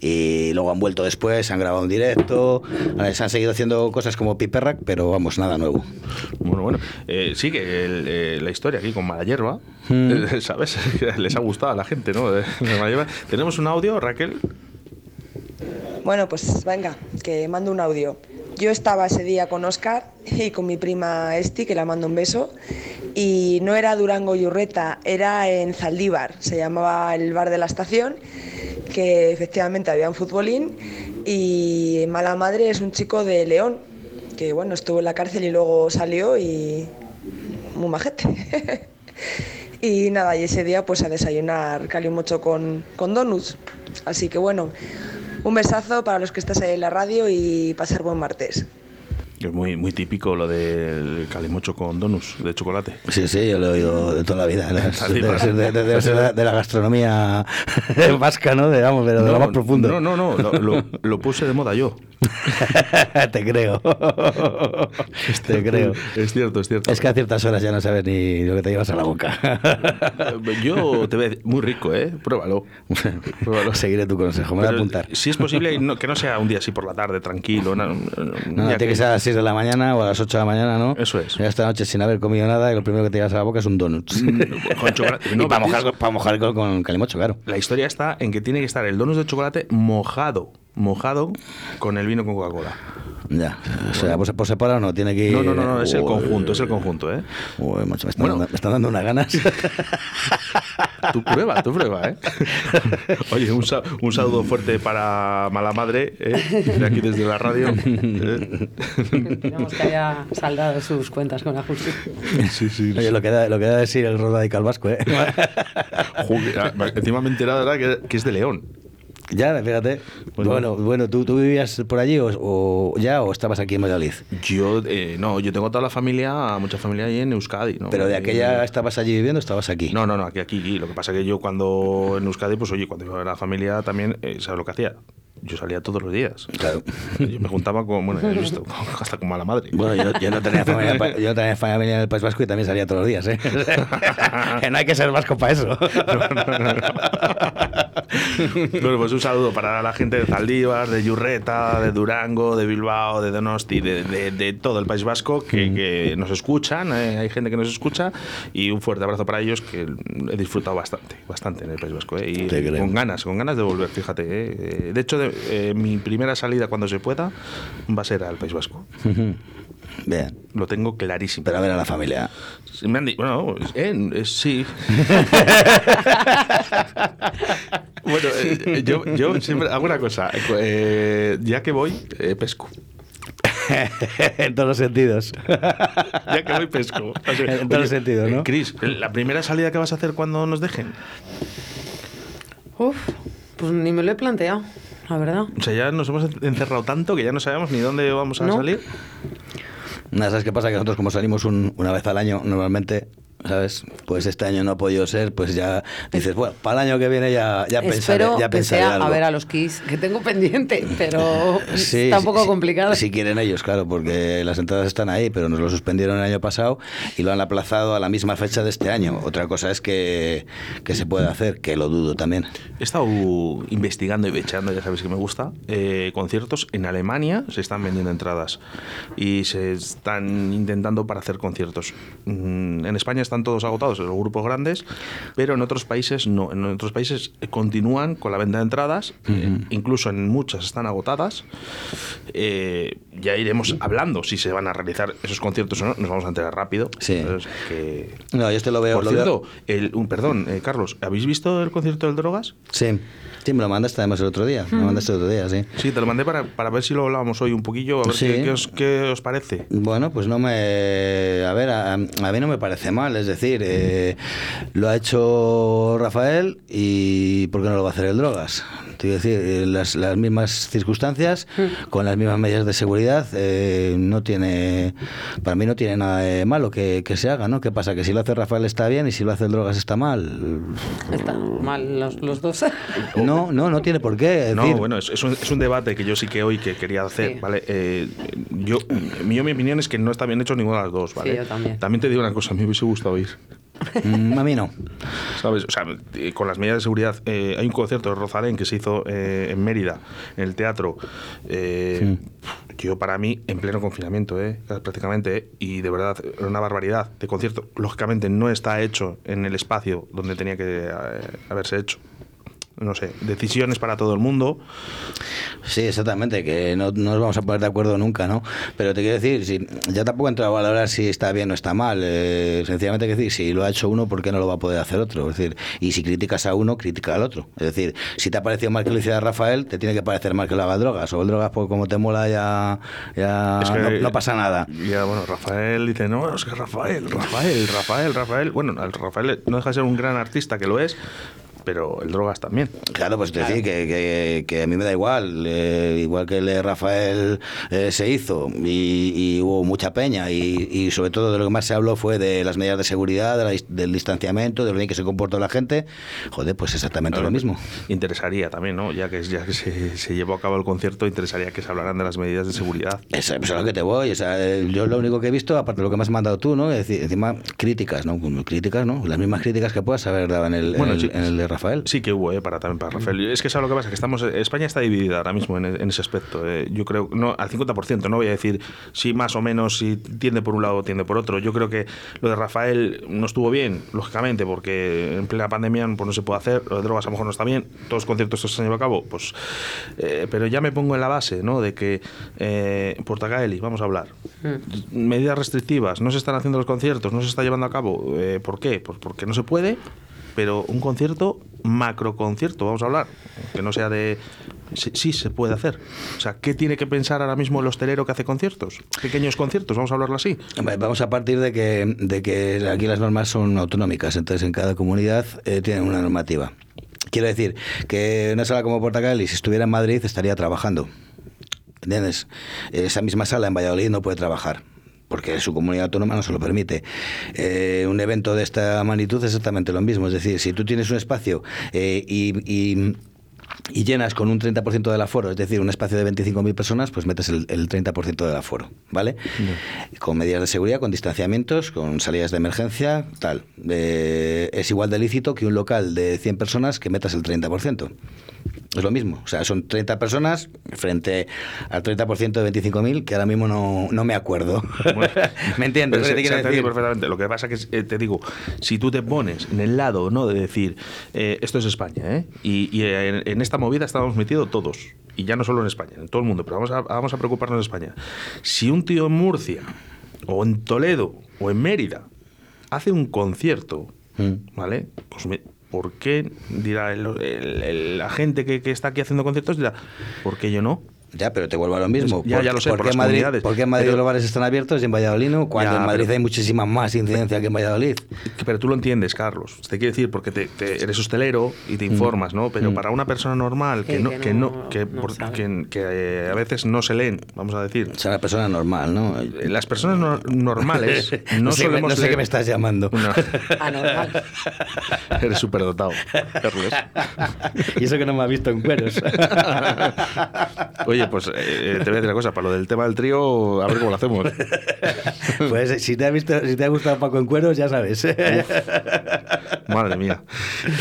Speaker 4: y luego han vuelto después, han grabado en directo, se han seguido haciendo cosas como Piperrack, pero vamos, nada nuevo.
Speaker 3: Bueno, bueno. Eh, sigue el, eh, la historia aquí con Mala Hierba.
Speaker 4: Hmm.
Speaker 3: ¿Sabes? Les ha gustado a la gente, ¿no? Tenemos un audio, Raquel.
Speaker 6: Bueno, pues venga, que mando un audio. Yo estaba ese día con Oscar y con mi prima Esti, que la mando un beso, y no era Durango y Urreta, era en Zaldívar, se llamaba el bar de la estación, que efectivamente había un futbolín, y Mala Madre es un chico de León, que bueno, estuvo en la cárcel y luego salió y muy majete. y nada, y ese día pues a desayunar calimocho con, con donuts. Así que bueno, un besazo para los que estás ahí en la radio y pasar buen martes.
Speaker 3: Es muy, muy típico lo del calimocho con donuts de chocolate.
Speaker 4: Sí, sí, yo lo he oído de toda la vida. Debe de, de- la gastronomía vasca, ¿no? De, vamos, pero de lo más profundo.
Speaker 3: No, no, no, lo, lo- lo puse de moda yo.
Speaker 4: Te creo. Te creo.
Speaker 3: Es cierto, es cierto.
Speaker 4: Es que a ciertas horas ya no sabes ni lo que te llevas a la boca.
Speaker 3: Yo te voy a decir, muy rico, ¿eh? Pruébalo. Pruébalo.
Speaker 4: Seguiré tu consejo, me voy a apuntar.
Speaker 3: Si es posible, no- que no sea un día así por la tarde, tranquilo. No, no,
Speaker 4: No,
Speaker 3: ya
Speaker 4: tiene que ser a las 6 de la mañana o a las 8 de la mañana, ¿no?
Speaker 3: Eso es.
Speaker 4: Ya esta noche sin haber comido nada y lo primero que te llevas a la boca es un donut.
Speaker 3: con chocolate. No,
Speaker 4: y para mojar, para mojar con, con calimocho, claro.
Speaker 3: La historia está en que tiene que estar el donut de chocolate mojado, mojado con el vino con Coca-Cola.
Speaker 4: Ya. O sea, pues por separado no, tiene que ir...
Speaker 3: No, no, no, no, es el conjunto, es el conjunto, ¿eh?
Speaker 4: Uy, macho, me están,
Speaker 3: Bueno.
Speaker 4: dando, me están dando unas ganas.
Speaker 3: Tú prueba, tú prueba, ¿eh? Oye, un, un saludo fuerte para Mala Madre, ¿eh? de aquí desde la radio. ¿eh?
Speaker 5: Esperemos que haya saldado sus cuentas con la justicia.
Speaker 3: Sí, sí.
Speaker 4: Oye, lo que da, lo que da de decir el Rodadical Vasco, ¿eh?
Speaker 3: Joder, ah, encima me he enterado que es de León.
Speaker 4: Ya, fíjate.
Speaker 3: Bueno.
Speaker 4: Bueno, bueno, ¿tú, ¿tú vivías por allí o, o ya o estabas aquí en Valladolid?
Speaker 3: Yo, eh, no, yo tengo toda la familia, mucha familia ahí en Euskadi, ¿no?
Speaker 4: Pero de
Speaker 3: Eh,
Speaker 4: aquella estabas allí viviendo o estabas aquí.
Speaker 3: No, no, no, aquí, aquí. Lo que pasa que yo cuando en Euskadi, pues oye, cuando iba a la familia también, eh, ¿sabes lo que hacía? Yo salía todos los días.
Speaker 4: Claro.
Speaker 3: Yo me juntaba con, bueno, he visto, hasta con mala madre.
Speaker 4: Bueno, yo, yo no tenía familia, yo no tenía familia en el País Vasco y también salía todos los días, ¿eh? no hay que ser vasco para eso.
Speaker 3: Bueno, pues un saludo para la gente de Zaldívar, de Yurreta, de Durango, de Bilbao, de Donosti, de, de- de todo el País Vasco que, que nos escuchan, eh, hay gente que nos escucha y un fuerte abrazo para ellos que he disfrutado bastante, bastante en el País Vasco eh, y con ganas, con ganas de volver, fíjate. Eh, De hecho, de- eh, mi primera salida cuando se pueda va a ser al País Vasco.
Speaker 4: Bien.
Speaker 3: Lo tengo clarísimo.
Speaker 4: Pero a ver a la familia.
Speaker 3: Sí, Me han dicho, bueno, eh, eh, sí. bueno, eh, eh, yo, yo siempre hago una cosa. eh, ya que voy, eh, pesco.
Speaker 4: en todos los sentidos.
Speaker 3: Ya que voy, pesco. O sea,
Speaker 4: En todos los sentidos,
Speaker 3: eh,
Speaker 4: ¿no?
Speaker 3: Chris, ¿la primera salida que vas a hacer cuando nos dejen?
Speaker 5: Uf, pues ni me lo he planteado, la verdad.
Speaker 3: O sea, ya nos hemos encerrado tanto que ya no sabemos ni dónde vamos a
Speaker 5: No.
Speaker 3: salir.
Speaker 4: Nada, ¿sabes qué pasa? Que nosotros como salimos un- una vez al año normalmente, ¿sabes? Pues este año no ha podido ser, pues ya dices, bueno, para el año que viene ya, ya pensaré, ya
Speaker 5: que
Speaker 4: pensaré
Speaker 5: sea
Speaker 4: algo.
Speaker 5: a ver a los Kiss, que tengo pendiente, pero
Speaker 4: Sí,
Speaker 5: está un poco
Speaker 4: sí,
Speaker 5: complicado.
Speaker 4: Si quieren ellos, claro, porque las entradas están ahí, pero nos lo suspendieron el año pasado y lo han aplazado a la misma fecha de este año. Otra cosa es que, que se puede hacer, que lo dudo también.
Speaker 3: He estado investigando y echando, ya sabéis que me gusta, eh, conciertos en Alemania se están vendiendo entradas y se están intentando para hacer conciertos. Mm, En España están todos agotados, los grupos grandes, pero en otros países no. En otros países continúan con la venta de entradas, eh, incluso en muchas están agotadas. Eh, ya iremos hablando si se van a realizar esos conciertos o no, nos vamos a enterar rápido.
Speaker 4: Sí.
Speaker 3: Entonces, que...
Speaker 4: No, yo este lo veo.
Speaker 3: Por
Speaker 4: lo veo-
Speaker 3: cierto, el, un, perdón, eh, Carlos, ¿habéis visto el concierto del Drogas?
Speaker 4: Sí, sí, me lo mandaste además el otro día. Me lo mandaste el otro día, sí.
Speaker 3: Sí, te lo mandé para, para ver si lo hablábamos hoy un poquillo, a ver
Speaker 4: Sí.
Speaker 3: qué, qué os, qué os parece.
Speaker 4: Bueno, pues no me. A ver, a, a mí no me parece mal. Es decir, eh, lo ha hecho Rafael y ¿por qué no lo va a hacer el Drogas? Te quiero decir, eh, las, las mismas circunstancias, con las mismas medidas de seguridad, eh, no tiene. Para mí no tiene nada de malo que, que se haga, ¿no? ¿Qué pasa? Que si lo hace Rafael está bien y si lo hace el Drogas está mal.
Speaker 5: Están mal los, los dos.
Speaker 4: No, no, no tiene por qué. Es
Speaker 3: No,
Speaker 4: decir,
Speaker 3: bueno, es, es un, es un debate que yo sí que hoy que quería hacer,
Speaker 5: Sí.
Speaker 3: ¿vale? Eh, yo, mi, yo, mi opinión es que no está bien hecho ninguna de las dos, ¿vale?
Speaker 5: Sí, yo también.
Speaker 3: También te digo una cosa, a mí me hubiese gustado ir,
Speaker 4: mm, a mí no.
Speaker 3: ¿sabes? O sea, eh, con las medidas de seguridad, eh, hay un concierto de Rosalén que se hizo eh, en Mérida, en el teatro, eh, yo para mí, en pleno confinamiento, eh, prácticamente, eh, y de verdad, era una barbaridad de concierto. Lógicamente no está hecho en el espacio donde tenía que eh, haberse hecho. No sé, decisiones para todo el mundo.
Speaker 4: Sí, exactamente, que no, no nos vamos a poner de acuerdo nunca, ¿no? Pero te quiero decir, si, ya tampoco entro a valorar si está bien o está mal. eh, sencillamente, que decir, si lo ha hecho uno, ¿por qué no lo va a poder hacer otro? Es decir, y si criticas a uno, critica al otro. Es decir, si te ha parecido mal que lo hiciera Rafael, te tiene que parecer mal que lo haga drogas. O el drogas, pues como te mola, ya, ya
Speaker 3: Es que-
Speaker 4: no, no pasa nada.
Speaker 3: Ya, bueno, Rafael dice, no, es que Rafael, Rafael, Rafael, Rafael. Bueno, el Rafael no deja de ser un gran artista, que lo es, pero el Drogas también.
Speaker 4: Claro, pues te decir que, que- que a mí me da igual, eh, igual que el de Rafael eh, se hizo y, y hubo mucha peña y, y sobre todo de lo que más se habló fue de las medidas de seguridad, de la del distanciamiento, de lo bien que se comportó la gente, joder, pues exactamente lo mismo.
Speaker 3: Interesaría también, ¿no? Ya que, ya que se, se llevó a cabo el concierto, interesaría que se hablaran de las medidas de seguridad.
Speaker 4: Eso pues, es a lo que te voy, o sea, eh, yo lo único que he visto, aparte de lo que me has mandado tú, ¿no? Es decir, encima críticas, ¿no? Críticas, ¿no? Las mismas críticas que puedas haber dado en el,
Speaker 3: Bueno,
Speaker 4: en el,
Speaker 3: sí.
Speaker 4: en el de Rafael.
Speaker 3: Sí que hubo, ¿eh? para, también para Rafael. Es que sabes lo que pasa, que estamos, España está dividida ahora mismo en, en ese aspecto. eh. Yo creo, no al 50%, no voy a decir si más o menos, si tiende por un lado o tiende por otro. Yo creo que lo de Rafael no estuvo bien, lógicamente, porque en plena pandemia pues, no se puede hacer, lo de drogas a lo mejor no está bien, todos los conciertos se han llevado a cabo, pues... eh, pero ya me pongo en la base, ¿no? De que eh, Portacaeli, vamos a hablar, medidas restrictivas, no se están haciendo los conciertos, no se está llevando a cabo. eh, ¿Por qué? Pues porque no se puede, pero un concierto, macro concierto, vamos a hablar, que no sea de... Sí, sí, se puede hacer. O sea, ¿qué tiene que pensar ahora mismo el hostelero que hace conciertos? Pequeños conciertos, vamos a hablarlo así.
Speaker 4: Vamos a partir de que, de que aquí las normas son autonómicas, entonces en cada comunidad eh, tienen una normativa. Quiero decir que una sala como Portacal, y si estuviera en Madrid, estaría trabajando. ¿Entiendes? Esa misma sala en Valladolid no puede trabajar. Porque su comunidad autónoma no se lo permite. Eh, un evento de esta magnitud es exactamente lo mismo. Es decir, si tú tienes un espacio eh, y, y- y llenas con un 30% del aforo, es decir, un espacio de 25.000 personas, pues metes el, el 30% del aforo, ¿vale? Con medidas de seguridad, con distanciamientos, con salidas de emergencia, tal. Eh, es igual de lícito que un local de 100 personas que metas el 30%. Es lo mismo, o sea, son 30 personas frente al 30% de 25.000, que ahora mismo no, no me acuerdo.
Speaker 3: Bueno,
Speaker 4: ¿Me entiendes? que
Speaker 3: se-
Speaker 4: te decir?
Speaker 3: perfectamente. Lo que pasa que es, eh, te digo, si tú te pones en el lado no de decir eh, esto es España, ¿eh? y, y en, en esta movida estamos metidos todos, y ya no solo en España, en todo el mundo, pero vamos a, vamos a preocuparnos de España. Si un tío en Murcia, o en Toledo, o en Mérida, hace un concierto,
Speaker 4: Mm.
Speaker 3: ¿vale? Pues me- ¿por qué dirá el- el- la gente que, que está aquí haciendo conciertos dirá, ¿por qué yo no?
Speaker 4: Ya, pero te vuelvo a lo mismo.
Speaker 3: Ya,
Speaker 4: ¿Por-
Speaker 3: ya lo sé,
Speaker 4: ¿por
Speaker 3: por
Speaker 4: qué Madrid. ¿Por qué en Madrid
Speaker 3: Pero-
Speaker 4: los bares están abiertos y en Valladolid no? Cuando
Speaker 3: Ya,
Speaker 4: en Madrid
Speaker 3: pero-
Speaker 4: hay muchísima más incidencia que en Valladolid.
Speaker 3: Pero tú lo entiendes, Carlos. Te quiero decir, porque te, te- eres hostelero y te informas, ¿no? Pero para una persona normal que
Speaker 5: Que-
Speaker 3: no,
Speaker 5: que no-
Speaker 3: que,
Speaker 5: no
Speaker 3: por-
Speaker 5: sabe.
Speaker 3: que- que, eh, a veces no se leen, vamos a decir.
Speaker 4: O sea, una persona normal, ¿no?
Speaker 3: Las personas no- normales no,
Speaker 4: no sé,
Speaker 3: solemos
Speaker 4: no sé
Speaker 3: leer-
Speaker 4: qué me estás llamando.
Speaker 3: No.
Speaker 5: Anormal.
Speaker 3: Eres superdotado, Carlos.
Speaker 4: y eso que no me ha visto en cueros.
Speaker 3: Oye, pues eh, te voy a decir una cosa, para lo del tema del trío, a ver cómo lo hacemos.
Speaker 4: pues si te ha visto, si te ha gustado Paco en cueros, ya sabes.
Speaker 3: Madre mía.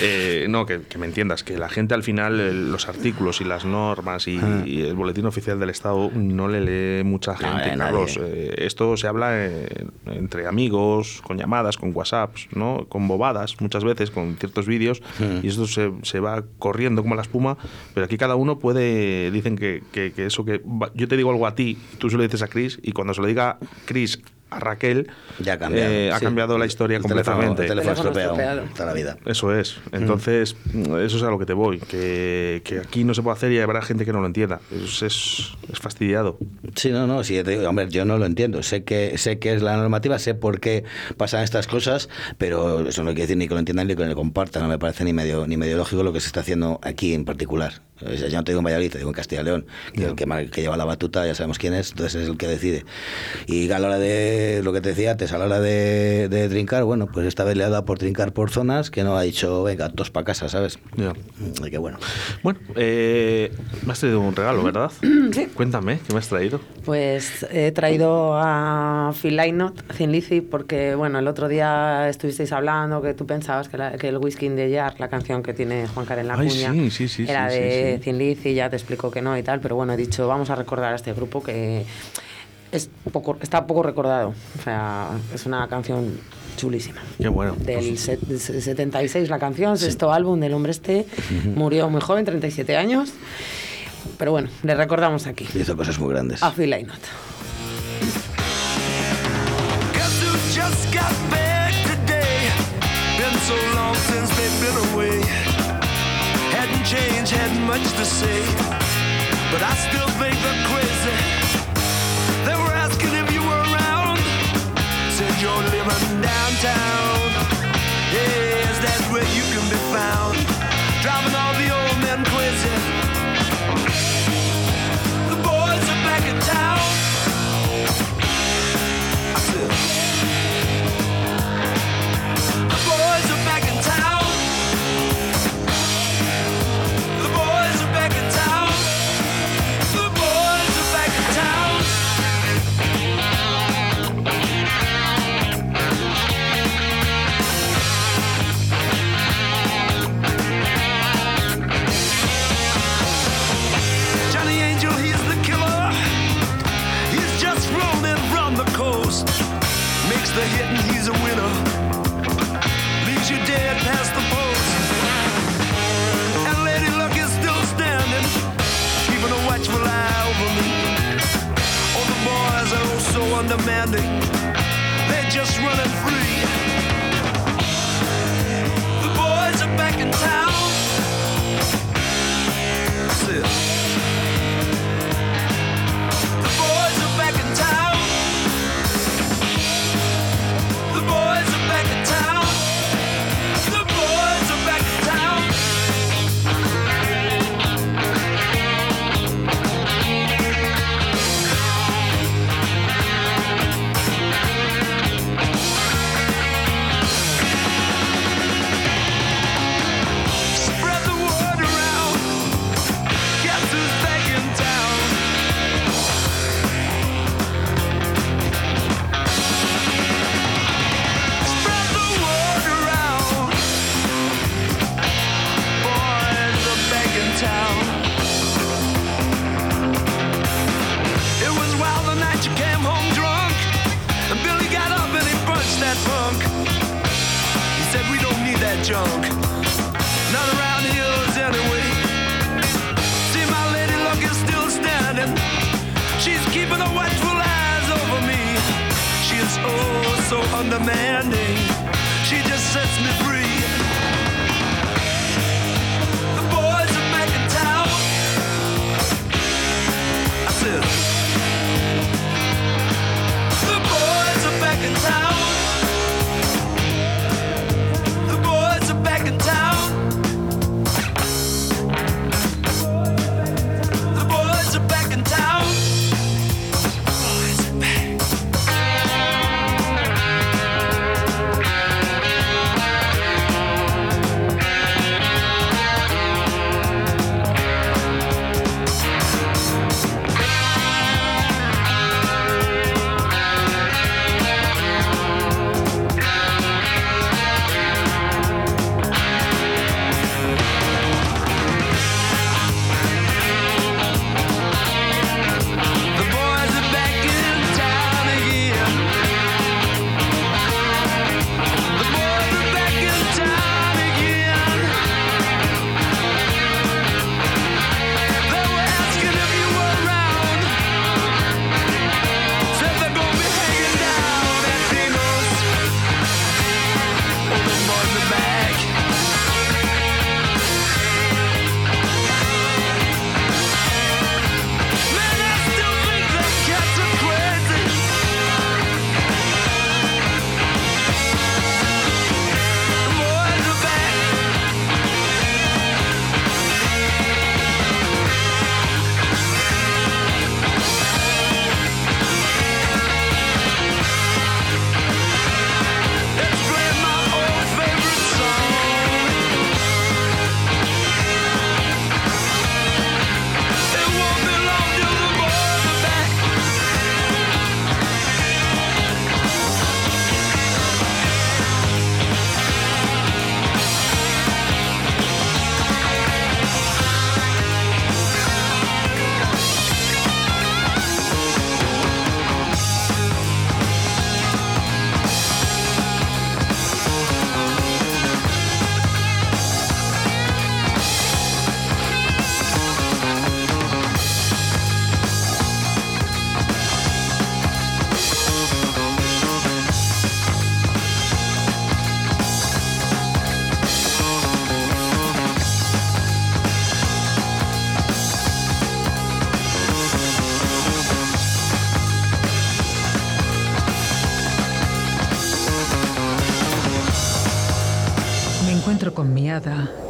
Speaker 3: Eh, no, que, que me entiendas, que la gente al final, el- los artículos y las normas y, y el boletín oficial del Estado no le lee mucha gente,
Speaker 4: eh,
Speaker 3: Carlos. Eh, esto se habla eh, entre amigos, con llamadas, con WhatsApps, ¿no? con bobadas, muchas veces, con ciertos vídeos, y esto se, se va corriendo como la espuma, pero aquí cada uno puede, dicen que, que- que eso que yo te digo algo a ti, tú se lo dices a Chris, y cuando se lo diga Chris a Raquel,
Speaker 4: ya ha cambiado.
Speaker 3: eh, ha
Speaker 4: sí.
Speaker 3: cambiado la historia
Speaker 4: El teléfono-
Speaker 3: completamente.
Speaker 4: El teléfono,
Speaker 5: Teléfono
Speaker 4: estropeado, la vida.
Speaker 3: Eso es. Entonces, eso es a lo que te voy. Que, que aquí no se puede hacer y habrá gente que no lo entienda. Es, es, es fastidiado.
Speaker 4: Sí, no, no, sí, te digo, hombre, yo no lo entiendo. Sé que sé que es la normativa, sé por qué pasan estas cosas, pero eso no quiere decir ni que lo entiendan ni que lo compartan. No me parece ni medio ni medio lógico lo que se está haciendo aquí en particular. Ya no te digo en Valladolid, te digo en Castilla y León, que el que, que lleva la batuta ya sabemos quién es, entonces es el que decide. Y a la hora de lo que te decía antes, a la hora de, de trincar, bueno, pues esta vez le ha dado por trincar por zonas que no ha dicho, venga, todos para casa, ¿sabes? Y que bueno.
Speaker 3: Bueno, eh, me has traído un regalo, ¿verdad?
Speaker 5: Sí.
Speaker 3: Cuéntame, ¿qué me has traído?
Speaker 5: Pues he traído a Phil Lynott, Thin Lizzy, porque bueno, el otro día estuvisteis hablando que tú pensabas que, la- que el Whisky in the Jar, la canción que tiene Juan Karen La
Speaker 3: Ay,
Speaker 5: Cuña,
Speaker 3: sí, sí, sí,
Speaker 5: era
Speaker 3: sí, sí,
Speaker 5: de Lizzy, ya te explico que no y tal, pero bueno, he dicho, vamos a recordar a este grupo que es poco, está poco recordado. O sea, es una canción chulísima.
Speaker 3: Qué bueno.
Speaker 5: Del set- del 76 la canción, sexto álbum del hombre este. Murió muy joven, 37 años. Pero bueno, le recordamos aquí.
Speaker 4: Hizo cosas muy grandes.
Speaker 5: A Phil Lynott.
Speaker 2: Guess who just got back today? Been so long since they've been away. Hadn't hadn't much to say. But I still think they're crazy. They were asking if you were around. Said you're living downtown. Yes, that's where you can be found. Driving all the old men crazy. The boys are back in town. The hit and he's a winner.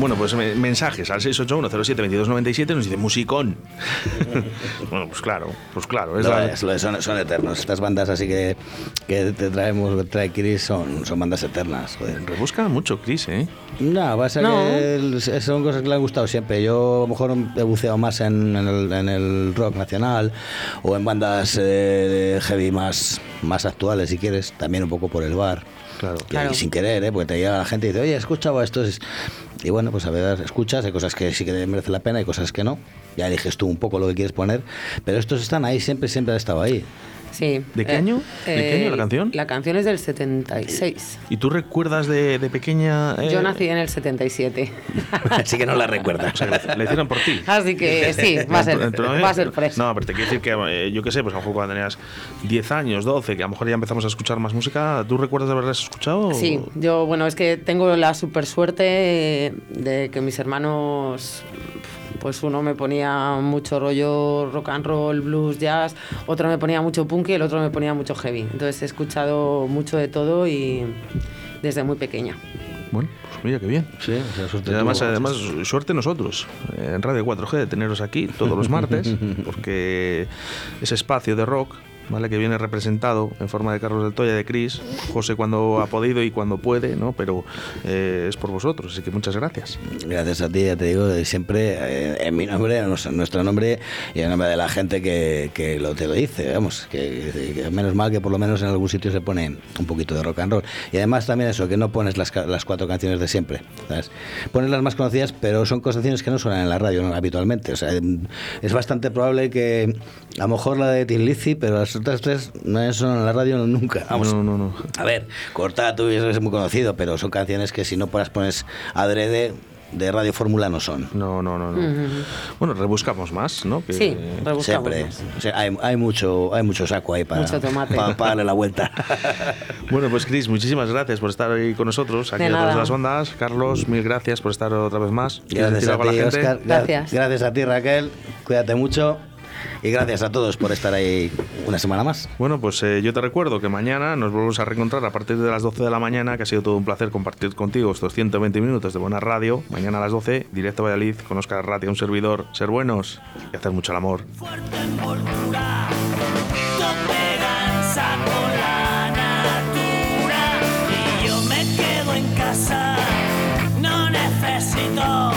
Speaker 3: Bueno, pues me- mensajes al 681072297 nos dice musicón. bueno, pues claro, pues claro. Es
Speaker 4: No,
Speaker 3: la-
Speaker 4: es lo de- son, son eternos. Estas bandas así que, que te traemos, que trae Chris, son, son bandas eternas. joder.
Speaker 3: Rebusca mucho, Chris, ¿eh?
Speaker 4: No, pasa
Speaker 5: No.
Speaker 4: que el- son cosas que le han gustado siempre. Yo a lo mejor he buceado más en, en el, en el rock nacional o en bandas eh, de heavy más, más actuales, si quieres, también un poco por el bar.
Speaker 3: Claro.
Speaker 4: Y-
Speaker 5: Claro.
Speaker 4: Y sin querer, ¿eh? porque te llega la gente y dice, oye, he escuchado esto. es-". Y bueno, pues a ver, escuchas, hay cosas que sí que merece la pena, hay cosas que no. Ya eliges tú un poco lo que quieres poner, pero estos están ahí, siempre, siempre han estado ahí.
Speaker 5: Sí.
Speaker 3: ¿De qué año? ¿De qué año la canción?
Speaker 5: La canción es del 76.
Speaker 3: ¿Y tú recuerdas de, de pequeña? eh,
Speaker 5: Yo nací en el 77.
Speaker 4: Así que no la recuerdas.
Speaker 3: O sea, la hicieron por ti.
Speaker 5: Así que sí, va a ser, va a ser fresco.
Speaker 3: No, pero te quiero decir que eh, yo qué sé, pues a lo mejor cuando tenías 10 años, 12, que a lo mejor ya empezamos a escuchar más música, ¿tú recuerdas de haberlas escuchado?
Speaker 5: Sí, yo, bueno, es que tengo la super suerte de que mis hermanos, pues uno me ponía mucho rollo rock and roll, blues, jazz, otro me ponía mucho punk y el otro me ponía mucho heavy. Entonces he escuchado mucho de todo y desde muy pequeña.
Speaker 3: Bueno, pues mira qué bien.
Speaker 4: Sí, o sea, suerte
Speaker 3: Y además, además, suerte nosotros, eh, en Radio 4G, de teneros aquí todos los martes, porque ese espacio de rock, ¿vale? Que viene representado en forma de Carlos del Toya, de Cris, José cuando ha podido y cuando puede, ¿no? Pero eh, es por vosotros, así que muchas gracias.
Speaker 4: Gracias a ti, ya te digo, siempre eh, en mi nombre, en nuestro, nombre y en nombre de la gente que, que lo te lo dice, vamos, que, que menos mal que por lo menos en algún sitio se pone un poquito de rock and roll. Y además también eso, que no pones las, las cuatro canciones de siempre, ¿sabes? Pones las más conocidas, pero son canciones que no suenan en la radio ¿no? habitualmente. O sea, em, es bastante probable que a lo mejor la de Tin Lizzy, pero las otras tres no suenan en la radio nunca. Vamos,
Speaker 3: No, no, no.
Speaker 4: a ver, Corta, tú es muy conocido, pero son canciones que si no las pones adrede, de Radio Fórmula no son.
Speaker 3: No, no, no. no. Bueno, rebuscamos más, ¿no? Que-
Speaker 5: Sí, rebuscamos.
Speaker 4: Siempre.
Speaker 5: más.
Speaker 4: O sea, hay, hay mucho, hay mucho saco ahí para, para, para darle la vuelta.
Speaker 3: Bueno, pues Cris, muchísimas gracias por estar hoy con nosotros, aquí
Speaker 5: De
Speaker 3: a través de las ondas. Carlos, mil gracias por estar otra vez más. ¿Quieres
Speaker 4: Gracias a ti,
Speaker 3: la gente?
Speaker 4: Oscar. Gra-
Speaker 5: Gracias.
Speaker 4: Gracias a ti, Raquel. Cuídate mucho. Y gracias a todos por estar ahí una semana más.
Speaker 3: Bueno, pues eh, yo te recuerdo que mañana nos volvemos a reencontrar a partir de las 12 de la mañana, que ha sido todo un placer compartir contigo estos 120 minutos de buena radio. Mañana a las 12, directo a Valladolid, con Oscar Ratti, un servidor. Ser buenos y hacer mucho el amor.
Speaker 7: Fuerte envoltura, la natura. Y yo me quedo en casa, no necesito.